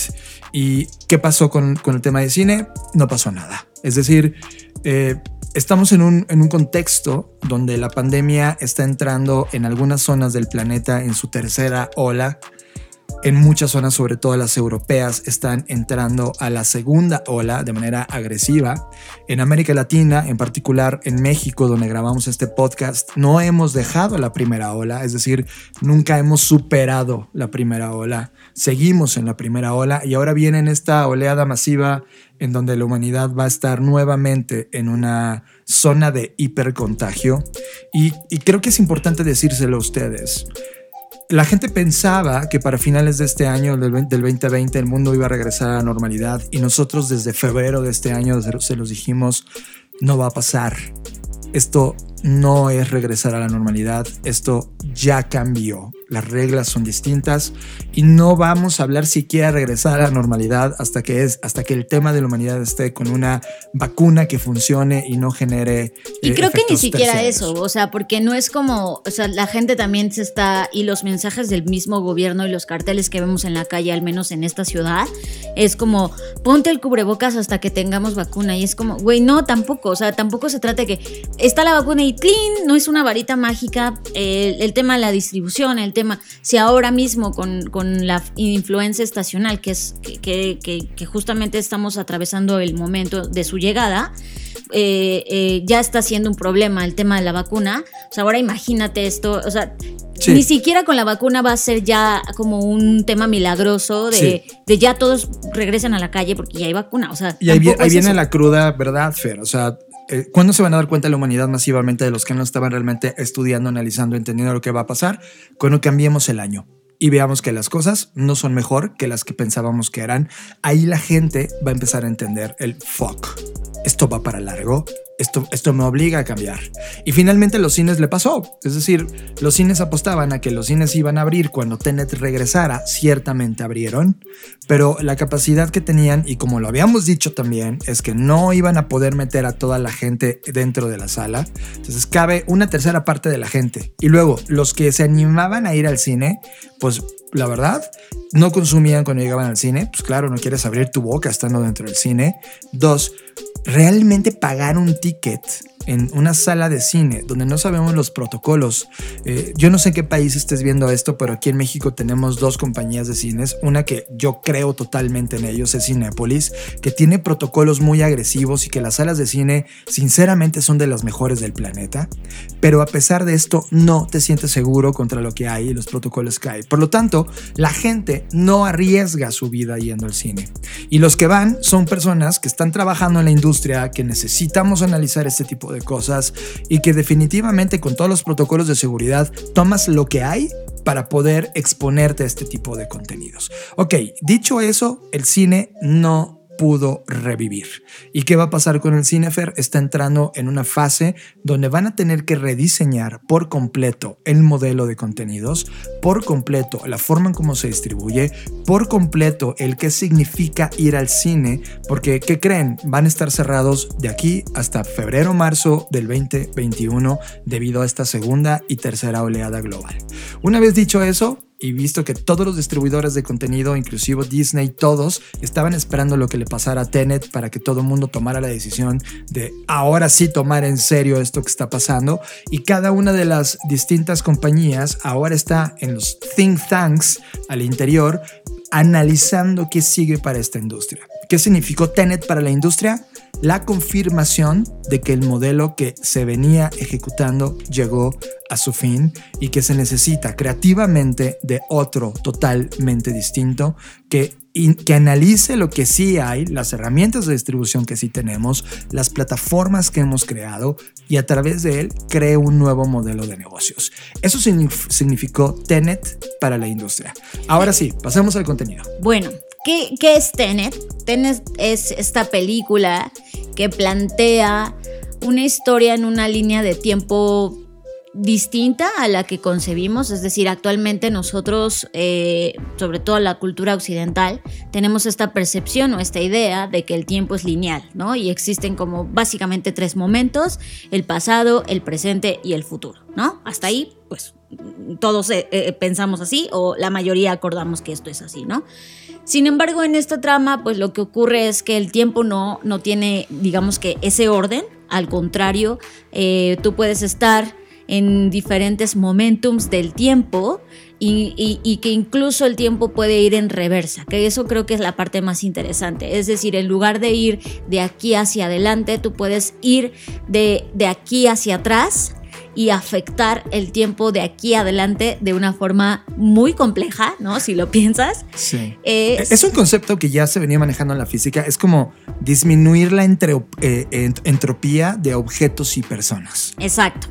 ¿Y qué pasó con, con el tema de cine? No pasó nada. Es decir, eh, estamos en un, en un contexto donde la pandemia está entrando en algunas zonas del planeta en su tercera ola. En muchas zonas, sobre todo las europeas, están entrando a la segunda ola de manera agresiva. En América Latina, en particular en México, donde grabamos este podcast, no hemos dejado la primera ola, es decir, nunca hemos superado la primera ola. Seguimos en la primera ola y ahora viene esta oleada masiva en donde la humanidad va a estar nuevamente en una zona de hipercontagio. Y, creo que es importante decírselo a ustedes la gente pensaba que para finales de este año, del 20 del 2020, el mundo iba a regresar a la normalidad y nosotros desde febrero de este año se los dijimos, no va a pasar. Esto no es regresar a la normalidad, esto ya cambió. Las reglas son distintas y no vamos a hablar siquiera de regresar a la normalidad hasta que es hasta que el tema de la humanidad esté con una vacuna que funcione y no genere Y eh, creo que ni siquiera terciarios. eso, o sea, porque no es como, o sea, la gente también se está, y los mensajes del mismo gobierno y los carteles que vemos en la calle, al menos en esta ciudad, es como, ponte el cubrebocas hasta que tengamos vacuna. Y es como, güey, no, tampoco, o sea, tampoco se trata de que está la vacuna y clean, no es una varita mágica. eh, el tema de la distribución, el tema, si ahora mismo con, con la influencia estacional, que es que, que- justamente estamos atravesando el momento de su llegada, eh, eh, ya está siendo un problema el tema de la vacuna. O sea, ahora imagínate esto, o sea, Sí. ni siquiera con la vacuna va a ser ya como un tema milagroso de, Sí. de ya todos regresen a la calle porque ya hay vacuna. O sea, Y ahí, es viene eso. la cruda verdad, Fer. O sea, eh, ¿cuándo se van a dar cuenta la humanidad masivamente de los que no estaban realmente estudiando, analizando, entendiendo lo que va a pasar? Cuando cambiemos el año y veamos que las cosas no son mejor que las que pensábamos que eran. Ahí la gente va a empezar a entender el fuck. Esto va para largo. Esto, esto me obliga a cambiar. Y finalmente los cines le pasó. Es decir, los cines apostaban a que los cines iban a abrir cuando Tenet regresara. Ciertamente abrieron, pero la capacidad que tenían, y como lo habíamos dicho también, es que no iban a poder meter a toda la gente dentro de la sala. Entonces cabe una tercera parte de la gente. Y luego, los que se animaban a ir al cine, pues la verdad, no consumían cuando llegaban al cine. Pues claro, no quieres abrir tu boca estando dentro del cine. Dos, realmente pagar un ticket en una sala de cine donde no sabemos los protocolos. Eh, yo no sé en qué país estés viendo esto, pero aquí en México tenemos dos compañías de cines. Una que yo creo totalmente en ellos es Cinepolis, que tiene protocolos muy agresivos y que las salas de cine sinceramente son de las mejores del planeta. Pero a pesar de esto no te sientes seguro contra lo que hay y los protocolos que hay. Por lo tanto, la gente no arriesga su vida yendo al cine. Y los que van son personas que están trabajando en la industria, que necesitamos analizar este tipo de cosas y que definitivamente con todos los protocolos de seguridad tomas lo que hay para poder exponerte a este tipo de contenidos. Ok, dicho eso, el cine no pudo revivir. ¿Y qué va a pasar con el Cinefer? Está entrando en una fase donde van a tener que rediseñar por completo el modelo de contenidos, por completo la forma en cómo se distribuye, por completo el qué significa ir al cine, porque ¿qué creen? Van a estar cerrados de aquí hasta febrero marzo del 2021 debido a esta segunda y tercera oleada global. Una vez dicho eso, y visto que todos los distribuidores de contenido, inclusive Disney, todos estaban esperando lo que le pasara a Tenet para que todo el mundo tomara la decisión de ahora sí tomar en serio esto que está pasando. Y cada una de las distintas compañías ahora está en los think tanks al interior analizando qué sigue para esta industria. ¿Qué significó Tenet para la industria? La confirmación de que el modelo que se venía ejecutando llegó a su fin y que se necesita creativamente de otro totalmente distinto que, que analice lo que sí hay, las herramientas de distribución que sí tenemos, las plataformas que hemos creado y a través de él cree un nuevo modelo de negocios. Eso significó Tenet para la industria. Ahora sí, pasemos al contenido. Bueno, ¿qué, es Tenet? Tenet es esta película que plantea una historia en una línea de tiempo distinta a la que concebimos, es decir, actualmente nosotros, eh, sobre todo la cultura occidental, tenemos esta percepción o esta idea de que el tiempo es lineal, ¿no? Y existen como básicamente tres momentos, el pasado, el presente y el futuro, ¿no? Hasta ahí, pues todos eh, eh, pensamos así o la mayoría acordamos que esto es así, ¿no? Sin embargo, en esta trama, pues lo que ocurre es que el tiempo no, no tiene, digamos que, ese orden. Al contrario, tú puedes estar en diferentes momentums del tiempo y, que incluso el tiempo puede ir en reversa, que eso creo que es la parte más interesante. Es decir, en lugar de ir de aquí hacia adelante, tú puedes ir de, de aquí hacia atrás y afectar el tiempo de aquí adelante de una forma muy compleja, ¿no? Si lo piensas. Sí. es un concepto que ya se venía manejando en la física. Es como disminuir la eh, entropía de objetos y personas. Exacto.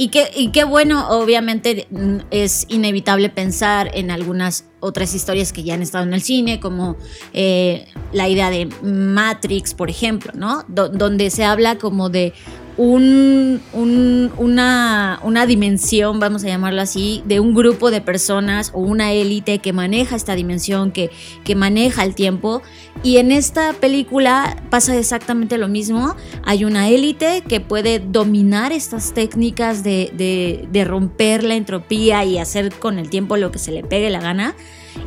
Y qué, y qué bueno, obviamente mm, es inevitable pensar en algunas otras historias que ya han estado en el cine, como eh, la idea de Matrix, por ejemplo, ¿no? donde se habla como de un, una, dimensión, vamos a llamarlo así, de un grupo de personas o una élite que maneja esta dimensión, que, que maneja el tiempo. Y en esta película pasa exactamente lo mismo. Hay una élite que puede dominar estas técnicas de, de romper la entropía y hacer con el tiempo lo que se le pegue la gana.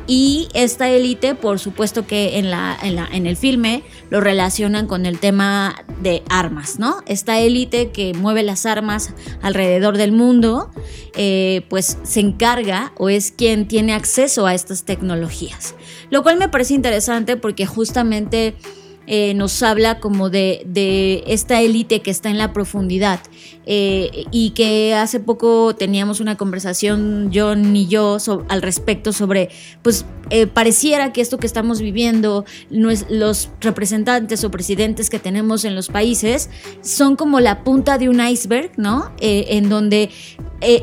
Y esta élite, por supuesto que en, la, en, la, en el filme lo relacionan con el tema de armas, ¿no? Esta élite que mueve las armas alrededor del mundo, eh, pues se encarga o es quien tiene acceso a estas tecnologías. Lo cual me parece interesante porque justamente eh, nos habla como de, de esta élite que está en la profundidad eh, y que hace poco teníamos una conversación John y yo al respecto sobre, pues eh, pareciera que esto que estamos viviendo, los representantes o presidentes que tenemos en los países son como la punta de un iceberg, ¿no? en donde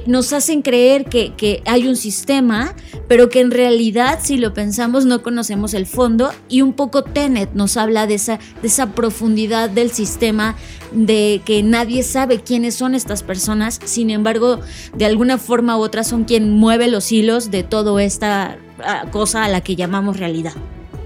nos hacen creer que, que, hay un sistema, pero que en realidad, si lo pensamos, no conocemos el fondo. Y un poco Tenet nos habla de esa, de esa profundidad del sistema, de que nadie sabe quiénes son estas personas, sin embargo, de alguna forma u otra son quien mueve los hilos de toda esta ah, cosa a la que llamamos realidad.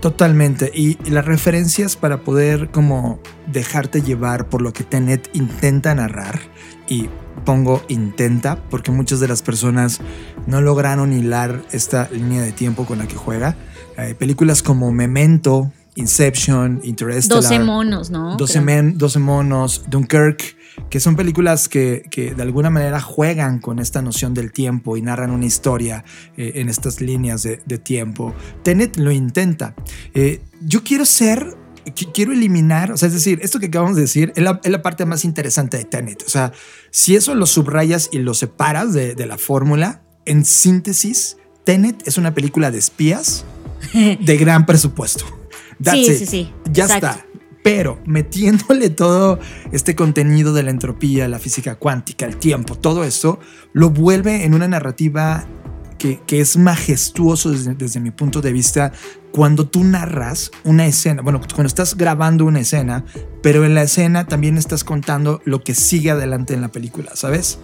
Totalmente. Y las referencias para poder como dejarte llevar por lo que Tenet intenta narrar y pongo intenta porque muchas de las personas no lograron hilar esta línea de tiempo con la que juega. Hay películas como Memento, Inception, Interstellar. 12 monos, ¿no? 12, Creo. men- 12 monos, Dunkirk, que son películas que, que de alguna manera juegan con esta noción del tiempo y narran una historia eh, en estas líneas de, de tiempo. Tenet lo intenta. Eh, yo quiero ser, qui- quiero eliminar, o sea, es decir, esto que acabamos de decir es la, es la parte más interesante de Tenet. O sea, si eso lo subrayas y lo separas de, de la fórmula, en síntesis, Tenet es una película de espías de gran presupuesto. That's Sí, it. sí, sí, Ya exacto. está. Pero metiéndole todo este contenido de la entropía, la física cuántica, el tiempo, todo eso, lo vuelve en una narrativa que, es majestuoso desde, mi punto de vista cuando tú narras una escena, bueno, cuando estás grabando una escena, pero en la escena también estás contando lo que sigue adelante en la película, ¿sabes?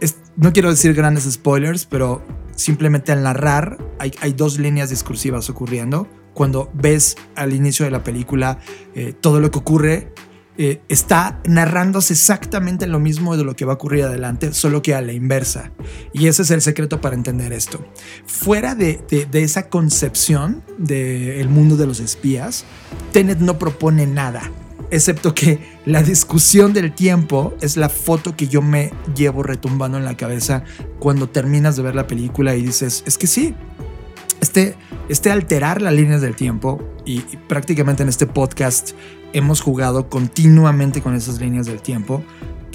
Es- no quiero decir grandes spoilers, pero simplemente al narrar hay, hay dos líneas discursivas ocurriendo. Cuando ves al inicio de la película eh, todo lo que ocurre, eh, está narrándose exactamente lo mismo de lo que va a ocurrir adelante, solo que a la inversa. Y ese es el secreto para entender esto. Fuera de, de- esa concepción del mundo de los espías, Tenet no propone nada, excepto que la discusión del tiempo es la foto que yo me llevo retumbando en la cabeza cuando terminas de ver la película y dices, es que sí, este, este alterar las líneas del tiempo y, prácticamente en este podcast hemos jugado continuamente con esas líneas del tiempo.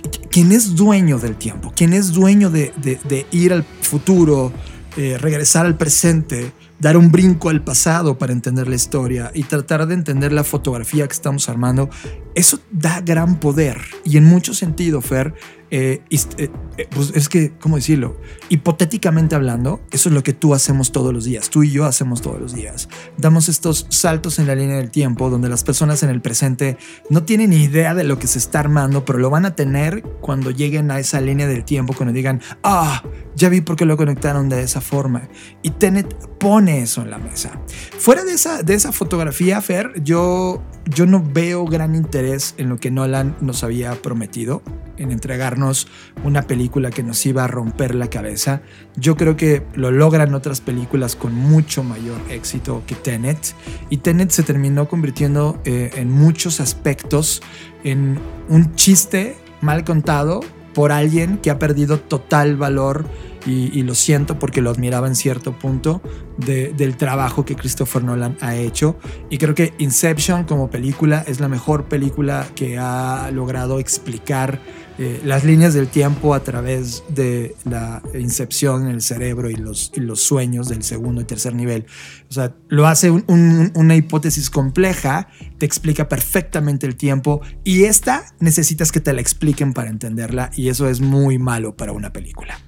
Qu- ¿Quién es dueño del tiempo? ¿Quién es dueño de ir al futuro, eh, regresar al presente, dar un brinco al pasado para entender la historia y tratar de entender la fotografía que estamos armando? Eso da gran poder y en mucho sentido, Fer, eh, eh, eh, pues es que, ¿cómo decirlo? Hipotéticamente hablando, eso es lo que tú hacemos todos los días, tú y yo hacemos todos los días. Damos estos saltos en la línea del tiempo donde las personas en el presente no tienen idea de lo que se está armando, pero lo van a tener cuando lleguen a esa línea del tiempo, cuando digan, ah, ya vi por qué lo conectaron de esa forma. Y Tenet pone eso en la mesa. Fuera de esa, de esa fotografía, Fer, yo, yo no veo gran interés en lo que Nolan nos había prometido, en entregarnos una película que nos iba a romper la cabeza. Yo creo que lo logran otras películas con mucho mayor éxito que Tenet. Y Tenet se terminó convirtiendo eh, en muchos aspectos en un chiste mal contado por alguien que ha perdido total valor y, y lo siento porque lo admiraba en cierto punto de- del trabajo que Christopher Nolan ha hecho y creo que Inception como película es la mejor película que ha logrado explicar eh, las líneas del tiempo a través de la incepción en el cerebro y los, los sueños del segundo y tercer nivel. O sea, lo hace un- un- una hipótesis compleja, te explica perfectamente el tiempo y esta necesitas que te la expliquen para entenderla y eso es muy malo para una película.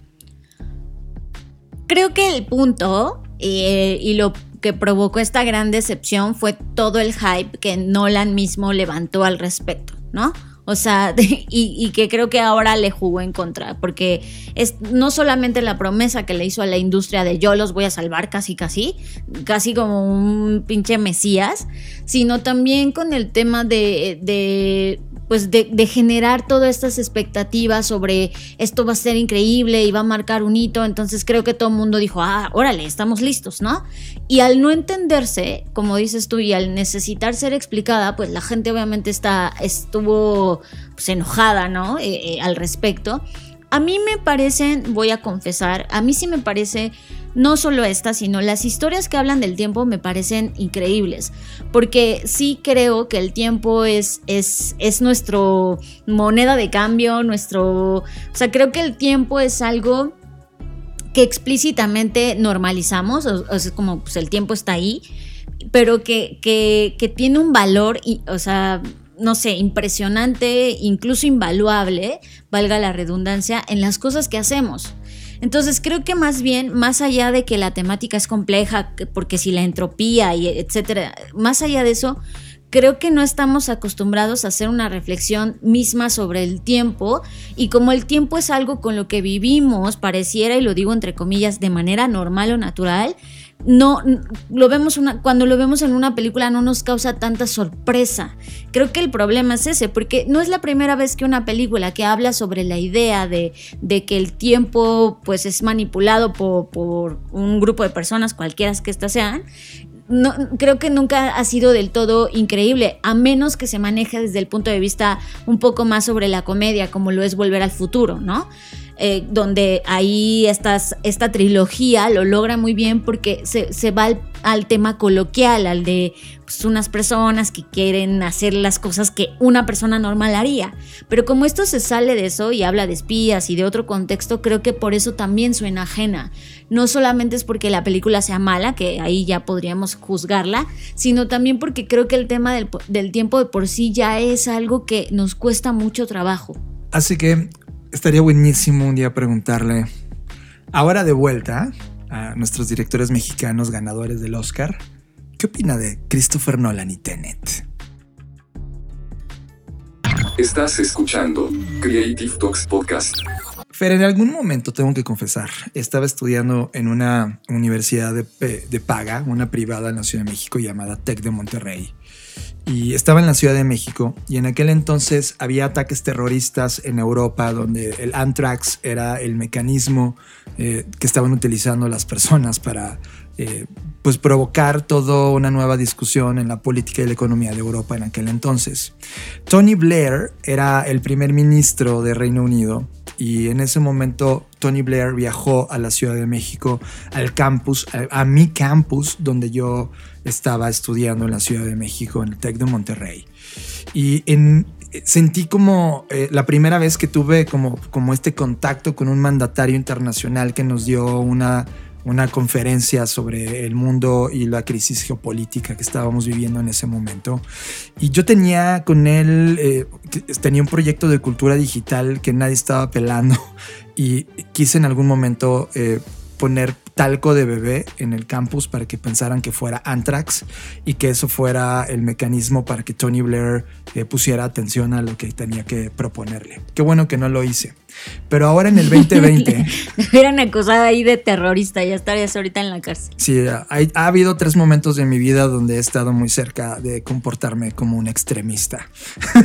Creo que el punto eh, y lo que provocó esta gran decepción fue todo el hype que Nolan mismo levantó al respecto, ¿no? O sea, y, y que creo que ahora le jugó en contra, porque es no solamente la promesa que le hizo a la industria de yo los voy a salvar casi casi, casi como un pinche mesías, sino también con el tema de, de pues de, de generar todas estas expectativas sobre esto va a ser increíble y va a marcar un hito, entonces creo que todo el mundo dijo, ah, órale, estamos listos, ¿no? Y al no entenderse, como dices tú, y al necesitar ser explicada, pues la gente obviamente está, estuvo pues, enojada, ¿no? Eh, eh, al respecto. A mí me parecen, voy a confesar, a mí sí me parece, no solo esta, sino las historias que hablan del tiempo me parecen increíbles, porque sí creo que el tiempo es, es, es nuestro moneda de cambio, nuestro, o sea, creo que el tiempo es algo que explícitamente normalizamos, o, o sea, como pues, el tiempo está ahí, pero que, que, que tiene un valor, y, o sea, no sé, impresionante, incluso invaluable, valga la redundancia, en las cosas que hacemos. Entonces creo que más bien, más allá de que la temática es compleja, que- porque si la entropía y etcétera, más allá de eso, creo que no estamos acostumbrados a hacer una reflexión misma sobre el tiempo y como el tiempo es algo con lo que vivimos, pareciera, y lo digo entre comillas, de manera normal o natural, no lo vemos una, cuando lo vemos en una película no nos causa tanta sorpresa. Creo que el problema es ese, porque no es la primera vez que una película que habla sobre la idea de, de que el tiempo pues es manipulado por, por un grupo de personas, cualquiera que éstas sean, no, creo que nunca ha sido del todo increíble, a menos que se maneje desde el punto de vista un poco más sobre la comedia, como lo es Volver al Futuro, ¿no? Eh, donde ahí esta trilogía lo logra muy bien porque se, se va al, al, tema coloquial, al de pues, unas personas que quieren hacer las cosas que una persona normal haría. Pero como esto se sale de eso y habla de espías y de otro contexto, creo que por eso también suena ajena. No solamente es porque la película sea mala, que ahí ya podríamos juzgarla, sino también porque creo que el tema del, del tiempo de por sí ya es algo que nos cuesta mucho trabajo. Así que estaría buenísimo un día preguntarle, ahora de vuelta a nuestros directores mexicanos ganadores del Oscar, ¿qué opina de Christopher Nolan y Tenet? Estás escuchando Creative Talks Podcast. Fer, en algún momento tengo que confesar, estaba estudiando en una universidad de, de, paga, una privada en la Ciudad de México llamada Tec de Monterrey. Y estaba en la Ciudad de México y en aquel entonces había ataques terroristas en Europa donde el anthrax era el mecanismo eh, que estaban utilizando las personas para eh, pues provocar toda una nueva discusión en la política y la economía de Europa en aquel entonces. Tony Blair era el primer ministro de Reino Unido y en ese momento Tony Blair viajó a la Ciudad de México, al campus, a, a, mi campus, donde yo estaba estudiando en la Ciudad de México, en el TEC de Monterrey. Y en, sentí como eh, la primera vez que tuve como, como este contacto con un mandatario internacional que nos dio una una conferencia sobre el mundo y la crisis geopolítica que estábamos viviendo en ese momento. Y yo tenía con él, eh, tenía un proyecto de cultura digital que nadie estaba pelando y quise en algún momento eh, poner talco de bebé en el campus para que pensaran que fuera Anthrax y que eso fuera el mecanismo para que Tony Blair eh, pusiera atención a lo que tenía que proponerle. Qué bueno que no lo hice. Pero ahora en el 2020... Me hubieran acusado ahí de terrorista, ya estarías ahorita en la cárcel. Sí, ha, ha, habido tres momentos de mi vida donde he estado muy cerca de comportarme como un extremista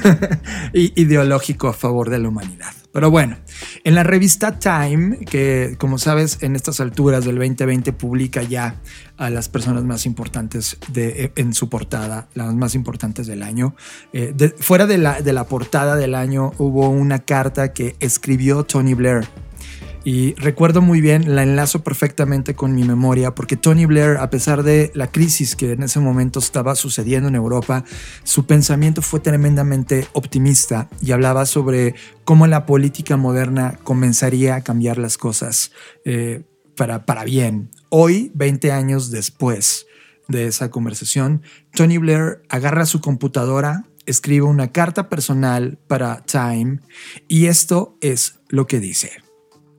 ideológico a favor de la humanidad. Pero bueno, en la revista Time, que como sabes en estas alturas del 2020 publica ya a las personas más importantes de, en su portada, las más importantes del año. Eh, fuera de la, de la portada del año hubo una carta que escribió Tony Blair. Y recuerdo muy bien, la enlazo perfectamente con mi memoria, porque Tony Blair, a pesar de la crisis que en ese momento estaba sucediendo en Europa, su pensamiento fue tremendamente optimista y hablaba sobre cómo la política moderna comenzaría a cambiar las cosas eh, para, para bien. Hoy, 20 años después de esa conversación, Tony Blair agarra su computadora, escribe una carta personal para Time y esto es lo que dice.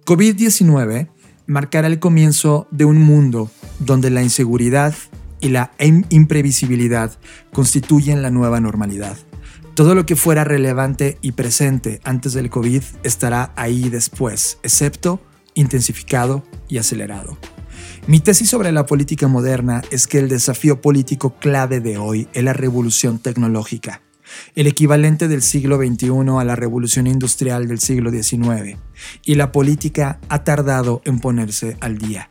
COVID-19 marcará el comienzo de un mundo donde la inseguridad y la imprevisibilidad constituyen la nueva normalidad. Todo lo que fuera relevante y presente antes del COVID estará ahí después, excepto intensificado y acelerado. Mi tesis sobre la política moderna es que el desafío político clave de hoy es la revolución tecnológica el equivalente del siglo XXI a la revolución industrial del siglo XIX, y la política ha tardado en ponerse al día.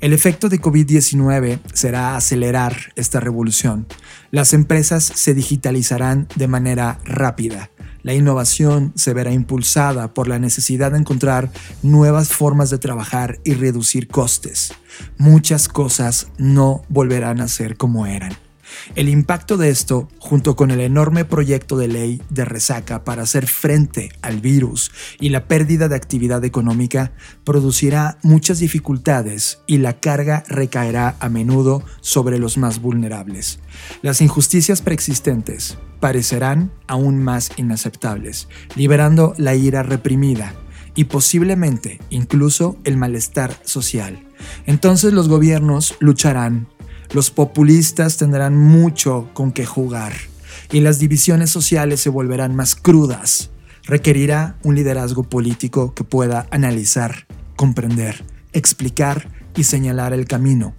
El efecto de COVID-19 será acelerar esta revolución. Las empresas se digitalizarán de manera rápida. La innovación se verá impulsada por la necesidad de encontrar nuevas formas de trabajar y reducir costes. Muchas cosas no volverán a ser como eran. El impacto de esto, junto con el enorme proyecto de ley de resaca para hacer frente al virus y la pérdida de actividad económica, producirá muchas dificultades y la carga recaerá a menudo sobre los más vulnerables. Las injusticias preexistentes parecerán aún más inaceptables, liberando la ira reprimida y posiblemente incluso el malestar social. Entonces los gobiernos lucharán los populistas tendrán mucho con qué jugar y las divisiones sociales se volverán más crudas. Requerirá un liderazgo político que pueda analizar, comprender, explicar y señalar el camino.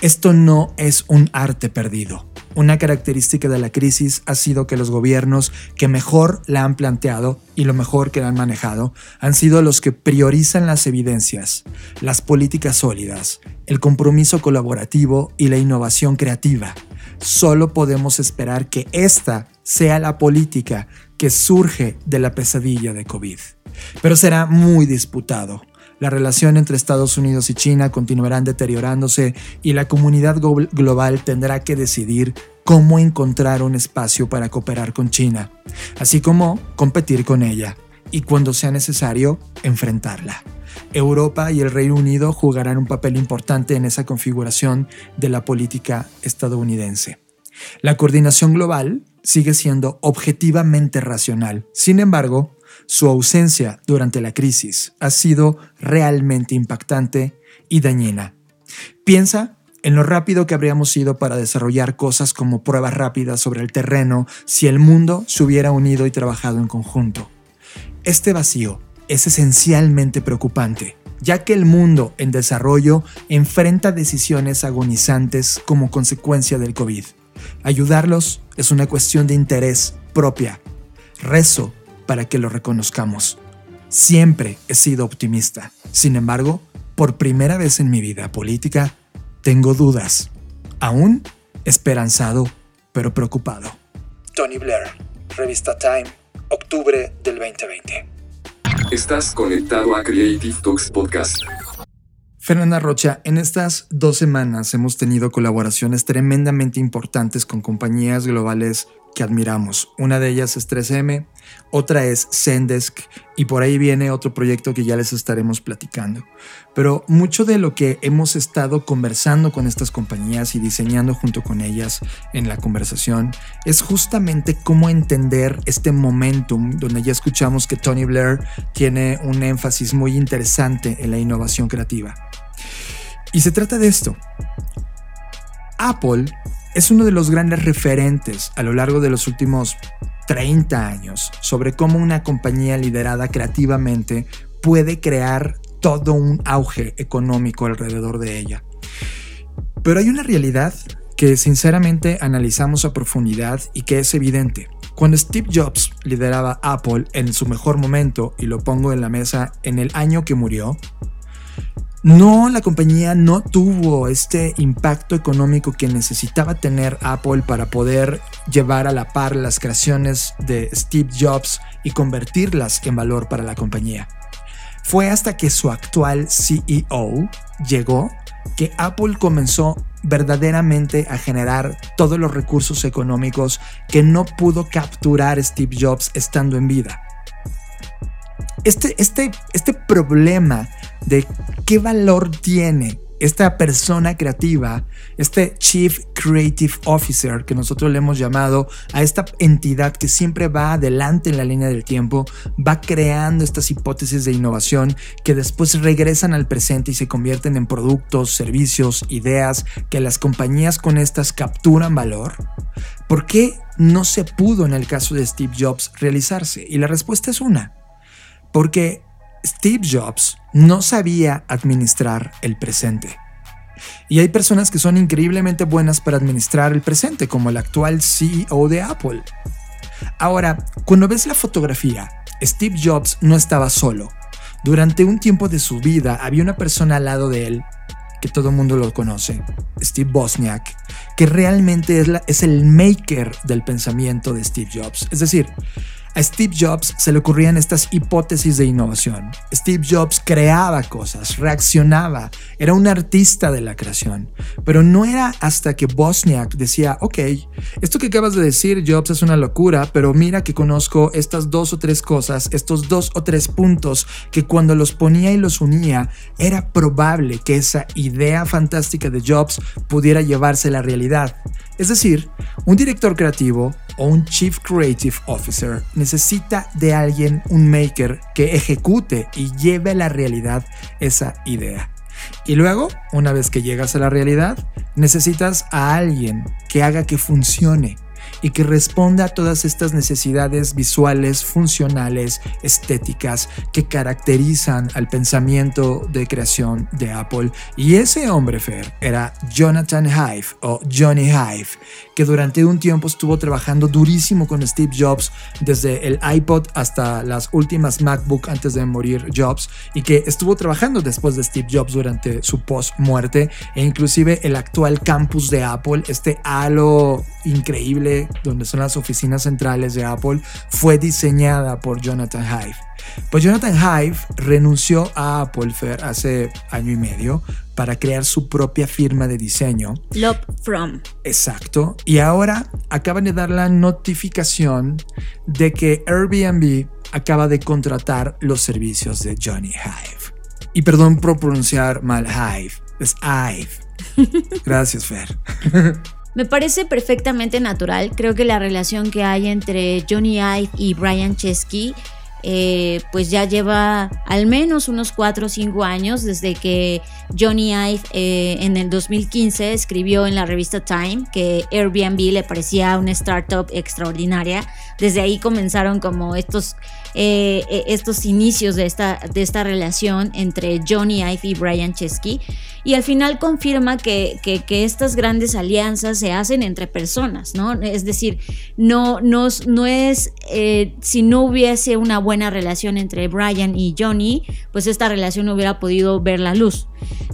Esto no es un arte perdido. Una característica de la crisis ha sido que los gobiernos que mejor la han planteado y lo mejor que la han manejado han sido los que priorizan las evidencias, las políticas sólidas, el compromiso colaborativo y la innovación creativa. Solo podemos esperar que esta sea la política que surge de la pesadilla de COVID. Pero será muy disputado. La relación entre Estados Unidos y China continuarán deteriorándose y la comunidad global tendrá que decidir cómo encontrar un espacio para cooperar con China, así como competir con ella y cuando sea necesario enfrentarla. Europa y el Reino Unido jugarán un papel importante en esa configuración de la política estadounidense. La coordinación global sigue siendo objetivamente racional. Sin embargo, su ausencia durante la crisis ha sido realmente impactante y dañina. Piensa en lo rápido que habríamos ido para desarrollar cosas como pruebas rápidas sobre el terreno si el mundo se hubiera unido y trabajado en conjunto. Este vacío es esencialmente preocupante, ya que el mundo en desarrollo enfrenta decisiones agonizantes como consecuencia del COVID. Ayudarlos es una cuestión de interés propia. Rezo para que lo reconozcamos. Siempre he sido optimista. Sin embargo, por primera vez en mi vida política, tengo dudas. Aún esperanzado, pero preocupado. Tony Blair, revista Time, octubre del 2020. Estás conectado a Creative Talks Podcast. Fernanda Rocha, en estas dos semanas hemos tenido colaboraciones tremendamente importantes con compañías globales que admiramos. Una de ellas es 3M, otra es Zendesk y por ahí viene otro proyecto que ya les estaremos platicando. Pero mucho de lo que hemos estado conversando con estas compañías y diseñando junto con ellas en la conversación es justamente cómo entender este momentum donde ya escuchamos que Tony Blair tiene un énfasis muy interesante en la innovación creativa. Y se trata de esto. Apple es uno de los grandes referentes a lo largo de los últimos 30 años sobre cómo una compañía liderada creativamente puede crear todo un auge económico alrededor de ella. Pero hay una realidad que sinceramente analizamos a profundidad y que es evidente. Cuando Steve Jobs lideraba Apple en su mejor momento, y lo pongo en la mesa, en el año que murió, no, la compañía no tuvo este impacto económico que necesitaba tener Apple para poder llevar a la par las creaciones de Steve Jobs y convertirlas en valor para la compañía. Fue hasta que su actual CEO llegó que Apple comenzó verdaderamente a generar todos los recursos económicos que no pudo capturar Steve Jobs estando en vida. Este, este, este problema de qué valor tiene esta persona creativa, este Chief Creative Officer que nosotros le hemos llamado a esta entidad que siempre va adelante en la línea del tiempo, va creando estas hipótesis de innovación que después regresan al presente y se convierten en productos, servicios, ideas que las compañías con estas capturan valor. ¿Por qué no se pudo en el caso de Steve Jobs realizarse? Y la respuesta es una, porque Steve Jobs no sabía administrar el presente. Y hay personas que son increíblemente buenas para administrar el presente, como el actual CEO de Apple. Ahora, cuando ves la fotografía, Steve Jobs no estaba solo. Durante un tiempo de su vida había una persona al lado de él, que todo el mundo lo conoce, Steve Bosniak, que realmente es, es el maker del pensamiento de Steve Jobs. Es decir, a Steve Jobs se le ocurrían estas hipótesis de innovación. Steve Jobs creaba cosas, reaccionaba, era un artista de la creación. Pero no era hasta que Bosniak decía, ok, esto que acabas de decir, Jobs, es una locura, pero mira que conozco estas dos o tres cosas, estos dos o tres puntos que cuando los ponía y los unía, era probable que esa idea fantástica de Jobs pudiera llevarse a la realidad. Es decir, un director creativo o un Chief Creative Officer necesita de alguien, un maker, que ejecute y lleve a la realidad esa idea. Y luego, una vez que llegas a la realidad, necesitas a alguien que haga que funcione. Y que responde a todas estas necesidades visuales, funcionales, estéticas que caracterizan al pensamiento de creación de Apple. Y ese hombre, Fer, era Jonathan Hive o Johnny Hive, que durante un tiempo estuvo trabajando durísimo con Steve Jobs, desde el iPod hasta las últimas MacBook antes de morir Jobs, y que estuvo trabajando después de Steve Jobs durante su post-muerte, e inclusive el actual campus de Apple, este halo increíble donde son las oficinas centrales de Apple, fue diseñada por Jonathan Hive. Pues Jonathan Hive renunció a Apple Fair hace año y medio para crear su propia firma de diseño. Love From. Exacto. Y ahora acaban de dar la notificación de que Airbnb acaba de contratar los servicios de Johnny Hive. Y perdón por pronunciar mal Hive, es Hive. Gracias, Fer. Me parece perfectamente natural. Creo que la relación que hay entre Johnny Ive y Brian Chesky eh, pues ya lleva al menos unos 4 o 5 años desde que Johnny Ive eh, en el 2015 escribió en la revista Time que Airbnb le parecía una startup extraordinaria. Desde ahí comenzaron como estos, eh, estos inicios de esta, de esta relación entre Johnny Ive y Brian Chesky. Y al final confirma que, que, estas grandes alianzas se hacen entre personas, ¿no? Es decir, no, no, no es si no hubiese una buena relación entre Brian y Johnny, pues esta relación no hubiera podido ver la luz.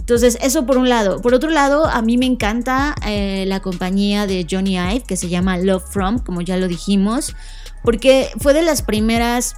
Entonces, eso por un lado. Por otro lado, a mí me encanta eh, la compañía de Johnny Ive, que se llama Love From, como ya lo dijimos, porque fue de las primeras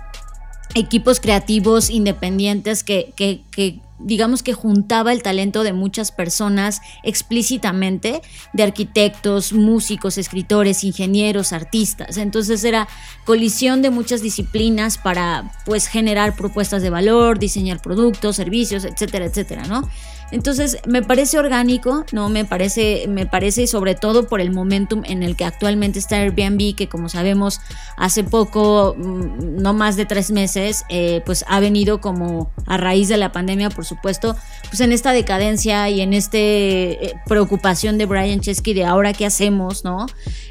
equipos creativos independientes que, que, digamos que juntaba el talento de muchas personas explícitamente, de arquitectos, músicos, escritores, ingenieros, artistas. Entonces era colisión de muchas disciplinas para pues generar propuestas de valor, diseñar productos, servicios, etcétera, etcétera, ¿no? Entonces, me parece orgánico, ¿no? Me parece, me parece sobre todo por el momentum en el que actualmente está Airbnb, que como sabemos, hace poco, mm, no más de tres meses, eh, pues ha venido como a raíz de la pandemia, por supuesto, pues en esta decadencia y en esta eh, preocupación de Brian Chesky de ahora qué hacemos, ¿no?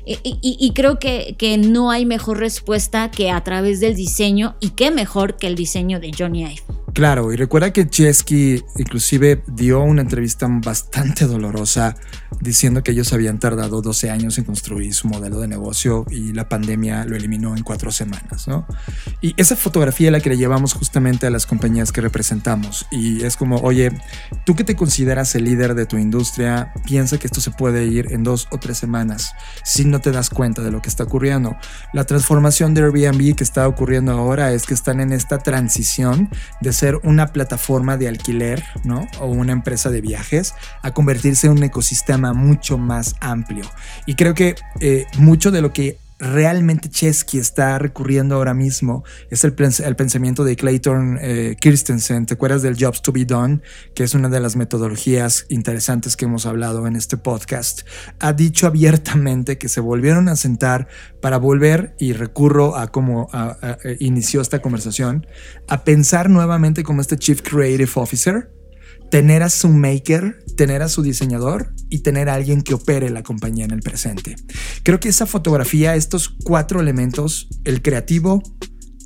Y, creo que, que, no hay mejor respuesta que a través del diseño y qué mejor que el diseño de Johnny Ive. Claro, y recuerda que Chesky inclusive dio una entrevista bastante dolorosa diciendo que ellos habían tardado 12 años en construir su modelo de negocio y la pandemia lo eliminó en cuatro semanas, ¿no? Y esa fotografía es la que le llevamos justamente a las compañías que representamos y es como, oye, tú que te consideras el líder de tu industria, piensa que esto se puede ir en dos o tres semanas si no te das cuenta de lo que está ocurriendo. La transformación de Airbnb que está ocurriendo ahora es que están en esta transición de ser una plataforma de alquiler, ¿no? O una empresa de viajes a convertirse en un ecosistema mucho más amplio. Y creo que eh, mucho de lo que realmente Chesky está recurriendo ahora mismo es el, pensamiento de Clayton eh, Kirstensen. ¿Te acuerdas del Jobs to be Done? Que es una de las metodologías interesantes que hemos hablado en este podcast. Ha dicho abiertamente que se volvieron a sentar para volver, y recurro a cómo inició esta conversación, a pensar nuevamente como este Chief Creative Officer tener a su maker, tener a su diseñador y tener a alguien que opere la compañía en el presente. Creo que esa fotografía, estos cuatro elementos, el creativo,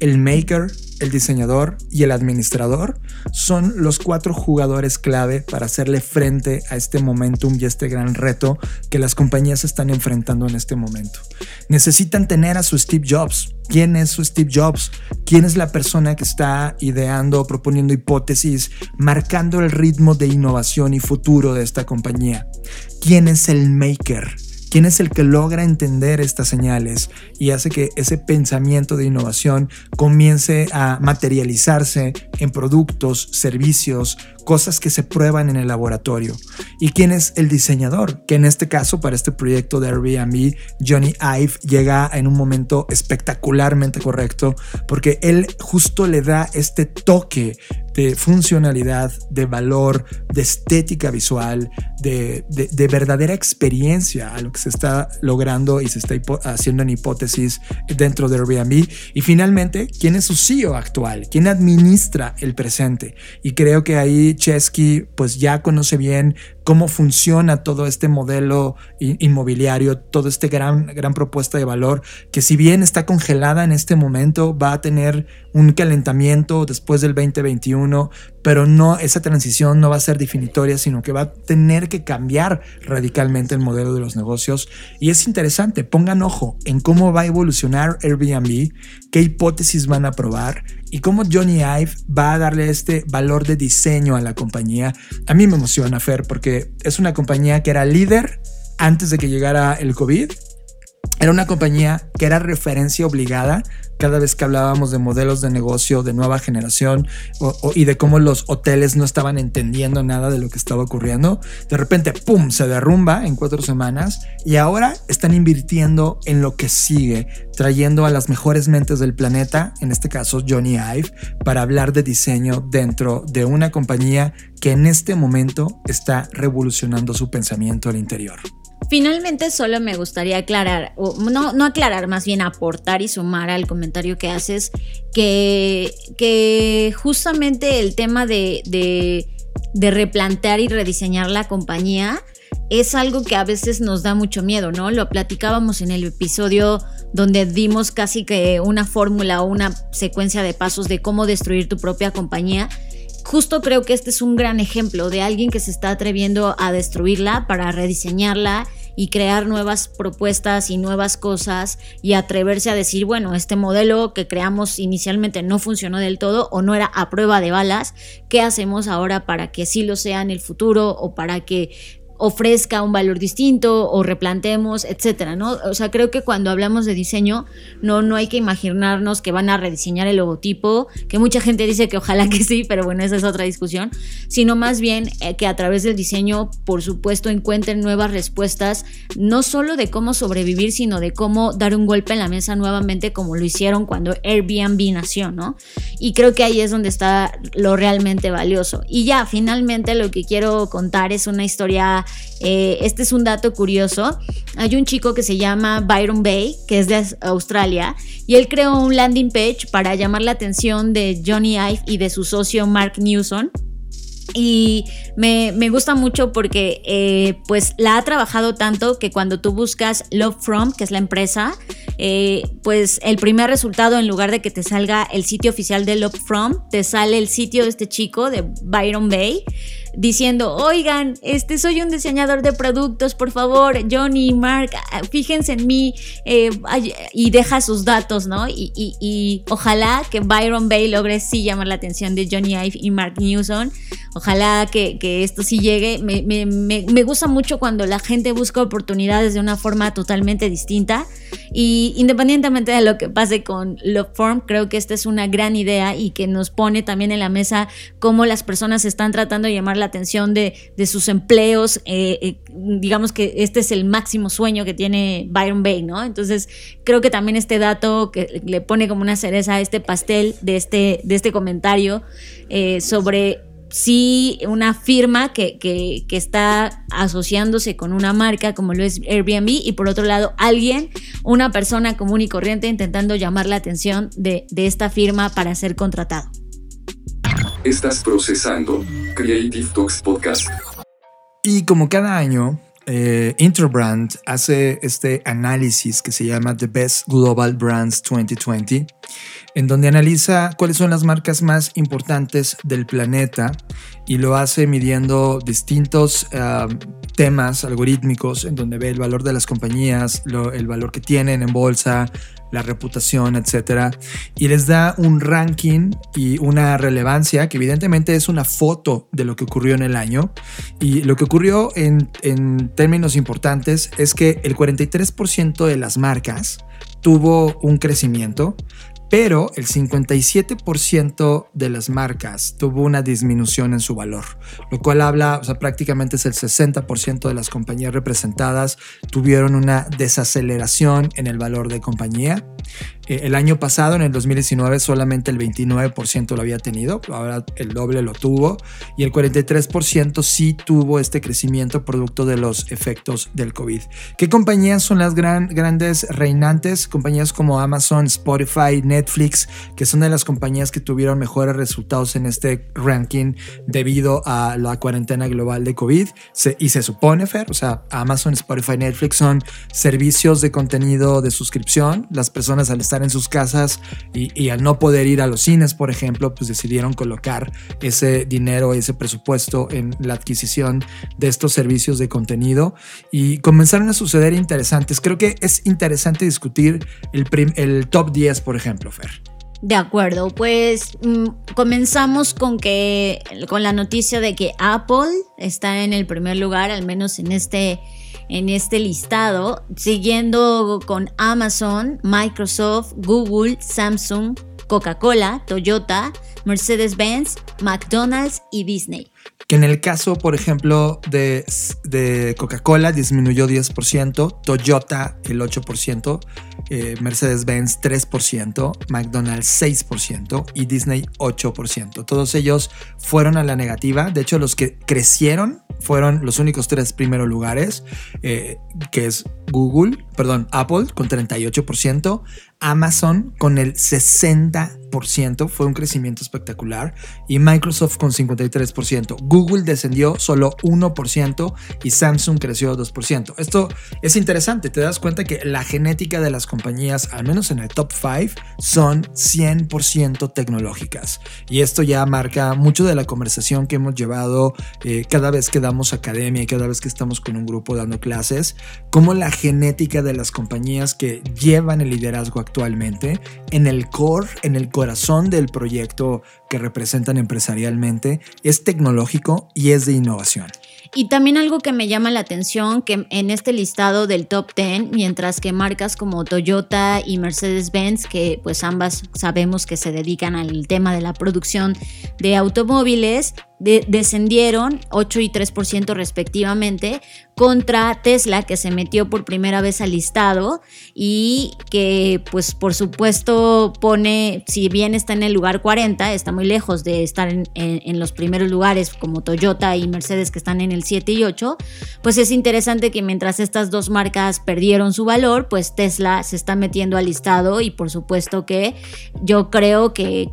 el maker, el diseñador y el administrador son los cuatro jugadores clave para hacerle frente a este momentum y este gran reto que las compañías están enfrentando en este momento. Necesitan tener a su Steve Jobs. ¿Quién es su Steve Jobs? ¿Quién es la persona que está ideando, proponiendo hipótesis, marcando el ritmo de innovación y futuro de esta compañía? ¿Quién es el maker? ¿Quién es el que logra entender estas señales y hace que ese pensamiento de innovación comience a materializarse en productos, servicios, cosas que se prueban en el laboratorio? ¿Y quién es el diseñador? Que en este caso, para este proyecto de Airbnb, Johnny Ive llega en un momento espectacularmente correcto porque él justo le da este toque de funcionalidad, de valor, de estética visual, de, verdadera experiencia a lo que se está logrando y se está haciendo en hipótesis dentro de Airbnb. Y finalmente, ¿quién es su CEO actual? ¿Quién administra el presente? Y creo que ahí Andy Chesky pues ya conoce bien cómo funciona todo este modelo inmobiliario, toda esta gran, gran propuesta de valor, que si bien está congelada en este momento, va a tener un calentamiento después del 2021, pero no, esa transición no va a ser definitoria, sino que va a tener que cambiar radicalmente el modelo de los negocios. Y es interesante, pongan ojo en cómo va a evolucionar Airbnb, qué hipótesis van a probar y cómo Johnny Ive va a darle este valor de diseño a la compañía. A mí me emociona, Fer, porque es una compañía que era líder antes de que llegara el COVID. Era una compañía que era referencia obligada cada vez que hablábamos de modelos de negocio de nueva generación y de cómo los hoteles no estaban entendiendo nada de lo que estaba ocurriendo. De repente, ¡pum!, se derrumba en cuatro semanas y ahora están invirtiendo en lo que sigue, trayendo a las mejores mentes del planeta, en este caso Johnny Ive, para hablar de diseño dentro de una compañía que en este momento está revolucionando su pensamiento al interior. Finalmente solo me gustaría aclarar, o no, no aclarar, más bien aportar y sumar al comentario que haces, que, que justamente el tema de, de, de replantear y rediseñar la compañía es algo que a veces nos da mucho miedo, ¿no? Lo platicábamos en el episodio donde dimos casi que una fórmula o una secuencia de pasos de cómo destruir tu propia compañía justo creo que este es un gran ejemplo de alguien que se está atreviendo a destruirla para rediseñarla y crear nuevas propuestas y nuevas cosas y atreverse a decir, bueno, este modelo que creamos inicialmente no funcionó del todo o no era a prueba de balas, ¿qué hacemos ahora para que sí lo sea en el futuro o para que ofrezca un valor distinto o replantemos, etcétera, ¿no? O sea, creo que cuando hablamos de diseño, no, no hay que imaginarnos que van a rediseñar el logotipo, que mucha gente dice que ojalá que sí, pero bueno, esa es otra discusión, sino más bien eh, que a través del diseño, por supuesto, encuentren nuevas respuestas, no solo de cómo sobrevivir, sino de cómo dar un golpe en la mesa nuevamente, como lo hicieron cuando Airbnb nació, ¿no? Y creo que ahí es donde está lo realmente valioso. Y ya, finalmente lo que quiero contar es una historia eh, este es un dato curioso. Hay un chico que se llama Byron Bay, que es de Australia, y él creó un landing page para llamar la atención de Johnny Ive y de su socio Mark Newson. Y me, gusta mucho porque eh, pues la ha trabajado tanto que cuando tú buscas Love From, que es la empresa, eh, pues el primer resultado en lugar de que te salga el sitio oficial de Love From, te sale el sitio de este chico, de Byron Bay diciendo, oigan, este soy un diseñador de productos, por favor, Johnny, Mark, ah, fíjense en mí eh, y deja sus datos, ¿no? Y, ojalá que Byron Bay logre sí llamar la atención de Johnny Ive y Mark Newson. Ojalá que, esto sí llegue. Me, me, gusta mucho cuando la gente busca oportunidades de una forma totalmente distinta. Y independientemente de lo que pase con Love Form, creo que esta es una gran idea y que nos pone también en la mesa cómo las personas están tratando de llamar la atención de, sus empleos. Eh, eh, digamos que este es el máximo sueño que tiene Byron Bay, ¿no? Entonces creo que también este dato que le pone como una cereza a este pastel de este, de este comentario eh, sobre si una firma que, que, está asociándose con una marca como lo es Airbnb y por otro lado alguien, una persona común y corriente intentando llamar la atención de, de esta firma para ser contratado. Estás procesando Creative Talks Podcast. Y como cada año, eh, Interbrand hace este análisis que se llama The Best Global Brands 2020, en donde analiza cuáles son las marcas más importantes del planeta y lo hace midiendo distintos ah, temas algorítmicos en donde ve el valor de las compañías, el valor que tienen en bolsa, la reputación, etcétera, y les da un ranking y una relevancia que evidentemente es una foto de lo que ocurrió en el año. Y lo que ocurrió en, en términos importantes es que el 43% de las marcas tuvo un crecimiento, pero el 57% de las marcas tuvo una disminución en su valor, lo cual habla, o sea, prácticamente es el 60% de las compañías representadas tuvieron una desaceleración en el valor de compañía. Eh, el año pasado, en el 2019, solamente el 29% lo había tenido, ahora el doble lo tuvo y el 43% sí tuvo este crecimiento producto de los efectos del COVID. ¿Qué compañías son las gran, grandes reinantes? Compañías como Amazon, Spotify, Netflix, que son de las compañías que tuvieron mejores resultados en este ranking debido a la cuarentena global de COVID. y se supone, Fer, o sea, Amazon, Spotify, Netflix son servicios de contenido de suscripción. Las personas al estar en sus casas y, al no poder ir a los cines, por ejemplo, pues decidieron colocar ese dinero, ese presupuesto en la adquisición de estos servicios de contenido y comenzaron a suceder interesantes. Creo que es interesante discutir el, el top 10, por ejemplo, De acuerdo, pues mm, comenzamos con que con la noticia de que Apple está en el primer lugar, al menos en este en este listado, siguiendo con Amazon, Microsoft, Google, Samsung, Coca-Cola, Toyota, Mercedes-Benz, McDonald's y Disney que en el caso, por ejemplo, de, de Coca-Cola disminuyó 10%, Toyota el 8%, eh, Mercedes-Benz 3%, McDonald's 6% y Disney 8%. Todos ellos fueron a la negativa. De hecho, los que crecieron fueron los únicos tres primeros lugares, eh, que es Google, perdón, Apple con 38%, Amazon con el 60%, fue un crecimiento espectacular, y Microsoft con 53%. Google descendió solo 1% y Samsung creció 2%. Esto es interesante, te das cuenta que la genética de las compañías, al menos en el top 5, son 100% tecnológicas. Y esto ya marca mucho de la conversación que hemos llevado eh, cada vez que damos academia y cada vez que estamos con un grupo dando clases, como la genética de las compañías que llevan el liderazgo actualmente en el core, en el corazón del proyecto que representan empresarialmente, es tecnológico y es de innovación. Y también algo que me llama la atención, que en este listado del top 10, mientras que marcas como Toyota y Mercedes-Benz, que pues ambas sabemos que se dedican al tema de la producción de automóviles, descendieron 8 y 3% respectivamente contra Tesla que se metió por primera vez al listado y que pues por supuesto pone, si bien está en el lugar 40, está muy lejos de estar en, los primeros lugares como Toyota y Mercedes que están en el 7 y 8, pues es interesante que mientras estas dos marcas perdieron su valor, pues Tesla se está metiendo al listado y por supuesto que yo creo que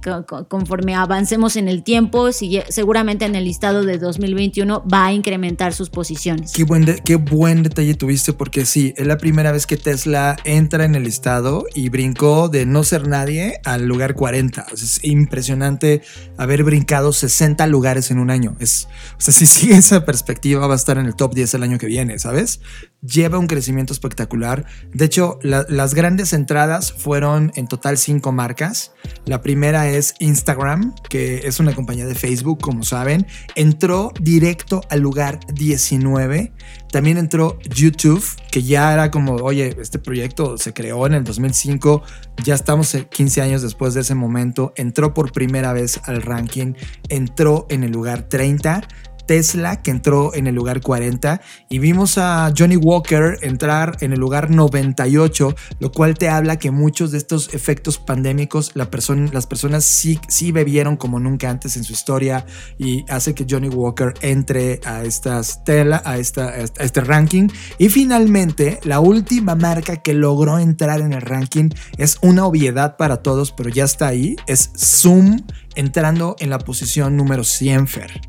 conforme avancemos en el tiempo, seguramente en el listado de 2021 va a incrementar sus posiciones. Qué buen, qué buen detalle tuviste porque sí, es la primera vez que Tesla entra en el listado y brincó de no ser nadie al lugar 40. es impresionante haber brincado 60 lugares en un año. Es, o sea, si sigue esa perspectiva va a estar en el top 10 el año que viene, ¿sabes? Lleva un crecimiento espectacular. De hecho, las grandes entradas fueron en total cinco marcas. La primera es Instagram, que es una compañía de Facebook, como saben. Entró directo al lugar 19. También entró YouTube, que ya era como, oye, este proyecto se creó en el 2005, ya estamos 15 años después de ese momento. Entró por primera vez al ranking, entró en el lugar 30 Tesla que entró en el lugar 40 y vimos a Johnny Walker entrar en el lugar 98, lo cual te habla que muchos de estos efectos pandémicos la persona, las personas sí, sí bebieron como nunca antes en su historia y hace que Johnny Walker entre a, estas tela, a, esta, a este ranking. Y finalmente, la última marca que logró entrar en el ranking es una obviedad para todos, pero ya está ahí, es Zoom entrando en la posición número 100, Fer.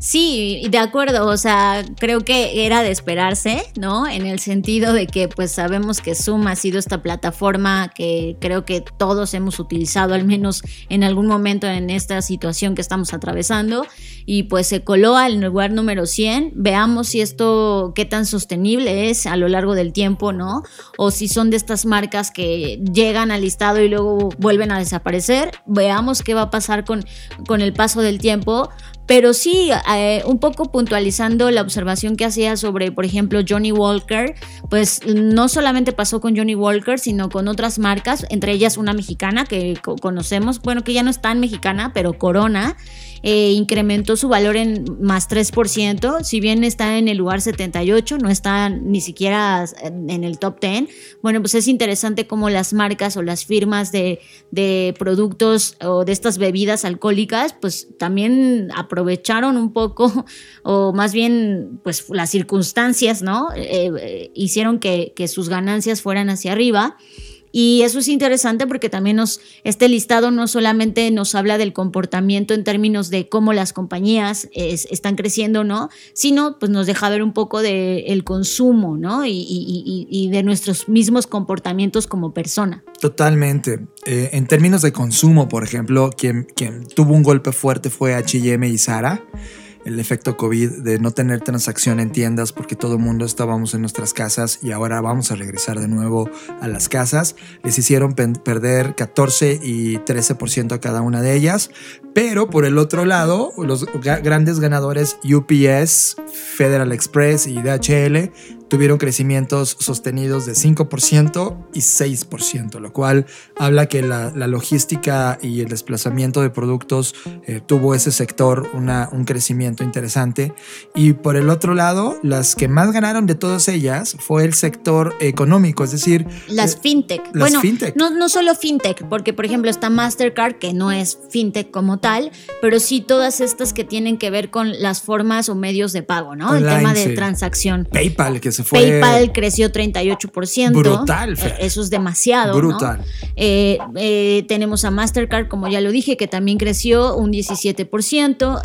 Sí, de acuerdo, o sea, creo que era de esperarse, ¿no? En el sentido de que pues sabemos que Zoom ha sido esta plataforma que creo que todos hemos utilizado al menos en algún momento en esta situación que estamos atravesando y pues se coló al lugar número 100. Veamos si esto qué tan sostenible es a lo largo del tiempo, ¿no? O si son de estas marcas que llegan al listado y luego vuelven a desaparecer. Veamos qué va a pasar con, con el paso del tiempo, pero sí, eh, un poco puntualizando la observación que hacía sobre, por ejemplo, Johnny Walker, pues no solamente pasó con Johnny Walker, sino con otras marcas, entre ellas una mexicana que conocemos, bueno, que ya no es tan mexicana, pero Corona, eh, incrementó su valor en más 3%, si bien está en el lugar 78, no está ni siquiera en el top 10. Bueno, pues es interesante cómo las marcas o las firmas de, de productos o de estas bebidas alcohólicas, pues también aprovecharon un poco, o más bien, pues las circunstancias, ¿no? Eh, eh, hicieron que, que sus ganancias fueran hacia arriba. Y eso es interesante porque también nos, este listado no solamente nos habla del comportamiento en términos de cómo las compañías están creciendo, ¿no? Sino pues nos deja ver un poco del el consumo, ¿no? Y, y, y, de nuestros mismos comportamientos como persona. Totalmente. Eh, en términos de consumo, por ejemplo, quien, quien tuvo un golpe fuerte fue HM y Zara el efecto COVID de no tener transacción en tiendas porque todo el mundo estábamos en nuestras casas y ahora vamos a regresar de nuevo a las casas. Les hicieron perder 14 y 13% a cada una de ellas. Pero por el otro lado, los grandes ganadores UPS, Federal Express y DHL tuvieron crecimientos sostenidos de 5% y 6%, lo cual habla que la, logística y el desplazamiento de productos eh, tuvo ese sector una, un crecimiento interesante. Y por el otro lado, las que más ganaron de todas ellas fue el sector económico, es decir... Las eh, fintech. Las bueno, fintech. No, no solo fintech, porque por ejemplo está Mastercard, que no es fintech como tal, pero sí todas estas que tienen que ver con las formas o medios de pago, ¿no? el tema de transacción. PayPal, que se fue. PayPal creció 38%. Brutal, eh, Eso es demasiado. Brutal. Eh, eh, tenemos a Mastercard, como ya lo dije, que también creció un 17%.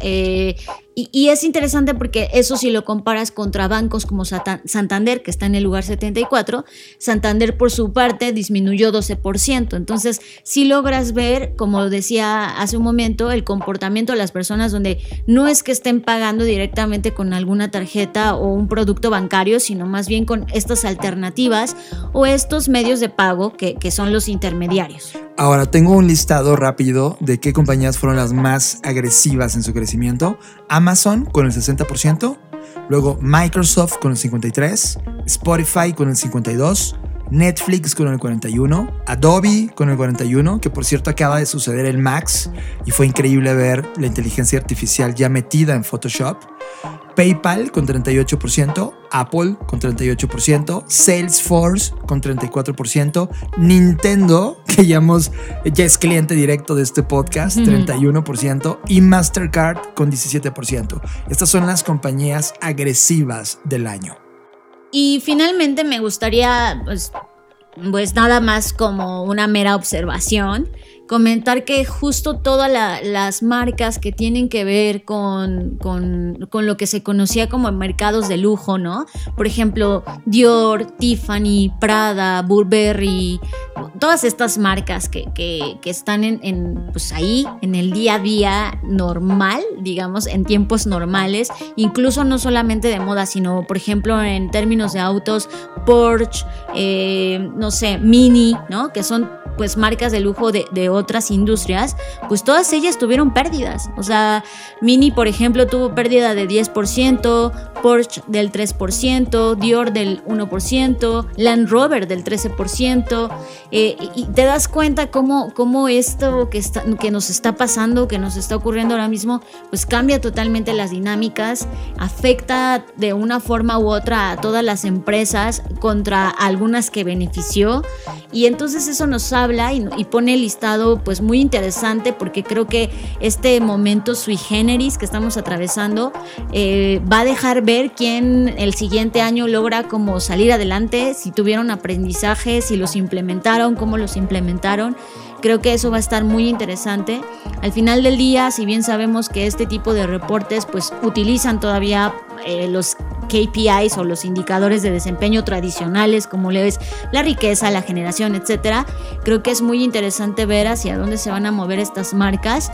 Y, es interesante porque eso si lo comparas contra bancos como Santander, que está en el lugar 74, Santander por su parte disminuyó 12%. Entonces, si logras ver, como decía hace un momento, el comportamiento de las personas donde no es que estén pagando directamente con alguna tarjeta o un producto bancario, sino más bien con estas alternativas o estos medios de pago que, que son los intermediarios. Ahora, tengo un listado rápido de qué compañías fueron las más agresivas en su crecimiento. Amazon con el 60%, luego Microsoft con el 53%, Spotify con el 52%, Netflix con el 41%, Adobe con el 41%, que por cierto acaba de suceder el Max y fue increíble ver la inteligencia artificial ya metida en Photoshop. PayPal con 38%, Apple con 38%, Salesforce con 34%, Nintendo, que ya, ya es cliente directo de este podcast, 31%, y Mastercard con 17%. Estas son las compañías agresivas del año. Y finalmente me gustaría, pues, pues nada más como una mera observación, comentar que justo todas las marcas que tienen que ver con, con, lo que se conocía como mercados de lujo, ¿no? Por ejemplo, Dior, Tiffany, Prada, Burberry, todas estas marcas que, están en, pues ahí, en el día a día normal, digamos, en tiempos normales, incluso no solamente de moda, sino, por ejemplo, en términos de autos, Porsche, eh, no sé, Mini, ¿no? Que son pues marcas de lujo de, de otras industrias, pues todas ellas tuvieron pérdidas. O sea, Mini, por ejemplo, tuvo pérdida de 10%, Porsche del 3%, Dior del 1%, Land Rover del 13%. Eh, y te das cuenta cómo, cómo esto que, está, que nos está pasando, que nos está ocurriendo ahora mismo, pues cambia totalmente las dinámicas, afecta de una forma u otra a todas las empresas contra algunas que benefició. Y entonces eso nos habla y, y pone el pues muy interesante porque creo que este momento sui generis que estamos atravesando eh, va a dejar ver quién el siguiente año logra como salir adelante, si tuvieron aprendizajes, si los implementaron, cómo los implementaron. Creo que eso va a estar muy interesante. Al final del día, si bien sabemos que este tipo de reportes pues utilizan todavía eh, los KPIs o los indicadores de desempeño tradicionales como le ves la riqueza, la generación, etcétera, creo que es muy interesante ver hacia dónde se van a mover estas marcas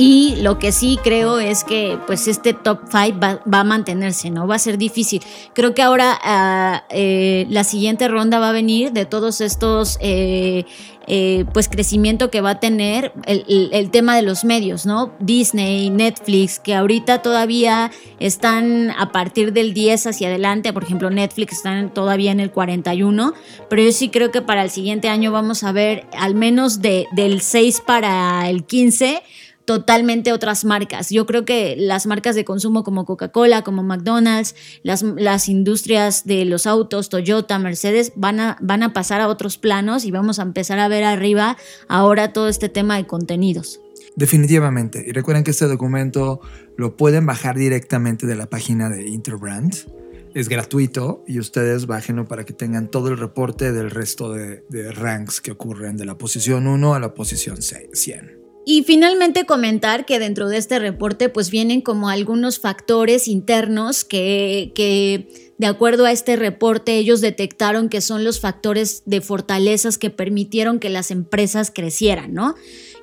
y lo que sí creo es que pues este top 5 va, a mantenerse, ¿no? Va a ser difícil. Creo que ahora ah, eh, la siguiente ronda va a venir de todos estos eh, eh, pues crecimiento que va a tener el, tema de los medios, ¿no? Disney, Netflix, que ahorita todavía están a partir del 10 hacia adelante, por ejemplo Netflix están todavía en el 41, pero yo sí creo que para el siguiente año vamos a ver al menos de, del 6 para el 15 totalmente otras marcas. Yo creo que las marcas de consumo como Coca-Cola, como McDonald's, las, las, industrias de los autos, Toyota, Mercedes, van a, van a pasar a otros planos y vamos a empezar a ver arriba ahora todo este tema de contenidos. Definitivamente. Y recuerden que este documento lo pueden bajar directamente de la página de Interbrand. Es gratuito y ustedes bájenlo para que tengan todo el reporte del resto de, de ranks que ocurren de la posición 1 a la posición 100. Y finalmente comentar que dentro de este reporte pues vienen como algunos factores internos que, que, de acuerdo a este reporte ellos detectaron que son los factores de fortalezas que permitieron que las empresas crecieran, ¿no?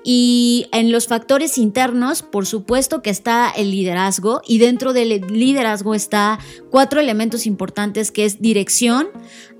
Y en los factores internos, por supuesto que está el liderazgo y dentro del liderazgo está cuatro elementos importantes que es dirección,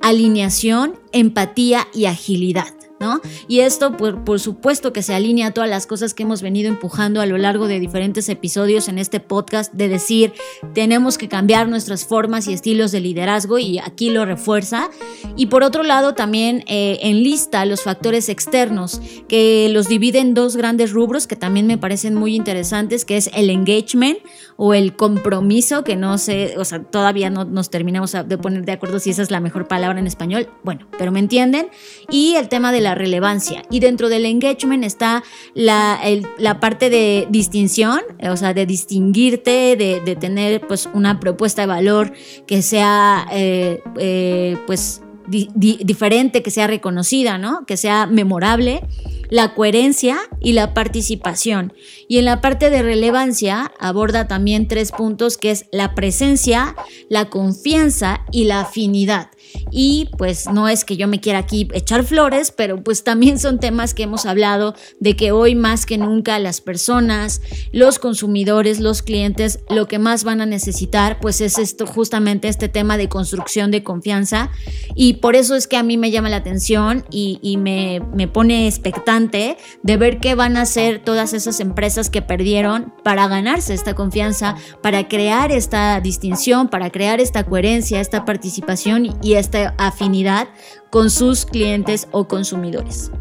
alineación, empatía y agilidad. ¿No? Y esto, por, por, supuesto, que se alinea a todas las cosas que hemos venido empujando a lo largo de diferentes episodios en este podcast, de decir, tenemos que cambiar nuestras formas y estilos de liderazgo, y aquí lo refuerza. Y por otro lado, también eh, enlista los factores externos, que los divide en dos grandes rubros que también me parecen muy interesantes, que es el engagement o el compromiso, que no sé, o sea, todavía no nos terminamos de poner de acuerdo si esa es la mejor palabra en español, bueno, pero me entienden, y el tema de la relevancia. Y dentro del engagement está la, la parte de distinción, o sea, de distinguirte, de, de tener pues una propuesta de valor que sea eh, eh, pues diferente, que sea reconocida, ¿no? Que sea memorable, la coherencia y la participación. Y en la parte de relevancia aborda también tres puntos que es la presencia, la confianza y la afinidad. Y pues no es que yo me quiera aquí echar flores, pero pues también son temas que hemos hablado de que hoy más que nunca las personas, los consumidores, los clientes, lo que más van a necesitar pues es esto justamente este tema de construcción de confianza. Y por eso es que a mí me llama la atención y, me, me pone expectante de ver qué van a hacer todas esas empresas que perdieron para ganarse esta confianza, para crear esta distinción, para crear esta coherencia, esta participación y esta afinidad con sus clientes o consumidores.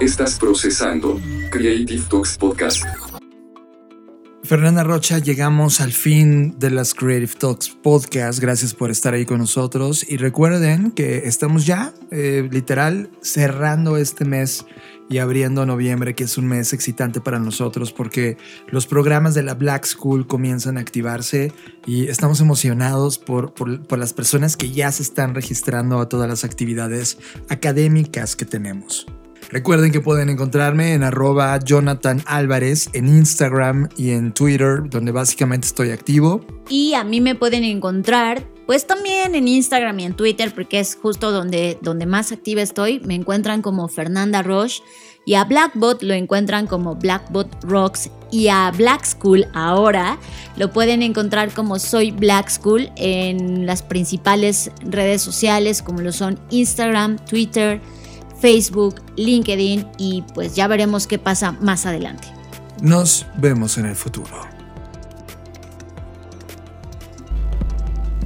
Estás procesando Creative Talks Podcast. Fernanda Rocha, llegamos al fin de las Creative Talks Podcast. Gracias por estar ahí con nosotros. Y recuerden que estamos ya, eh, literal, cerrando este mes y abriendo noviembre, que es un mes excitante para nosotros porque los programas de la Black School comienzan a activarse y estamos emocionados por, por, las personas que ya se están registrando a todas las actividades académicas que tenemos. Recuerden que pueden encontrarme en arroba Jonathan Álvarez en Instagram y en Twitter, donde básicamente estoy activo. Y a mí me pueden encontrar, pues también en Instagram y en Twitter, porque es justo donde, donde más activa estoy. Me encuentran como Fernanda Roche. Y a Blackbot lo encuentran como Blackbot Rocks. Y a Black School ahora lo pueden encontrar como Soy Black School en las principales redes sociales como lo son Instagram, Twitter, Facebook, LinkedIn y pues ya veremos qué pasa más adelante. Nos vemos en el futuro.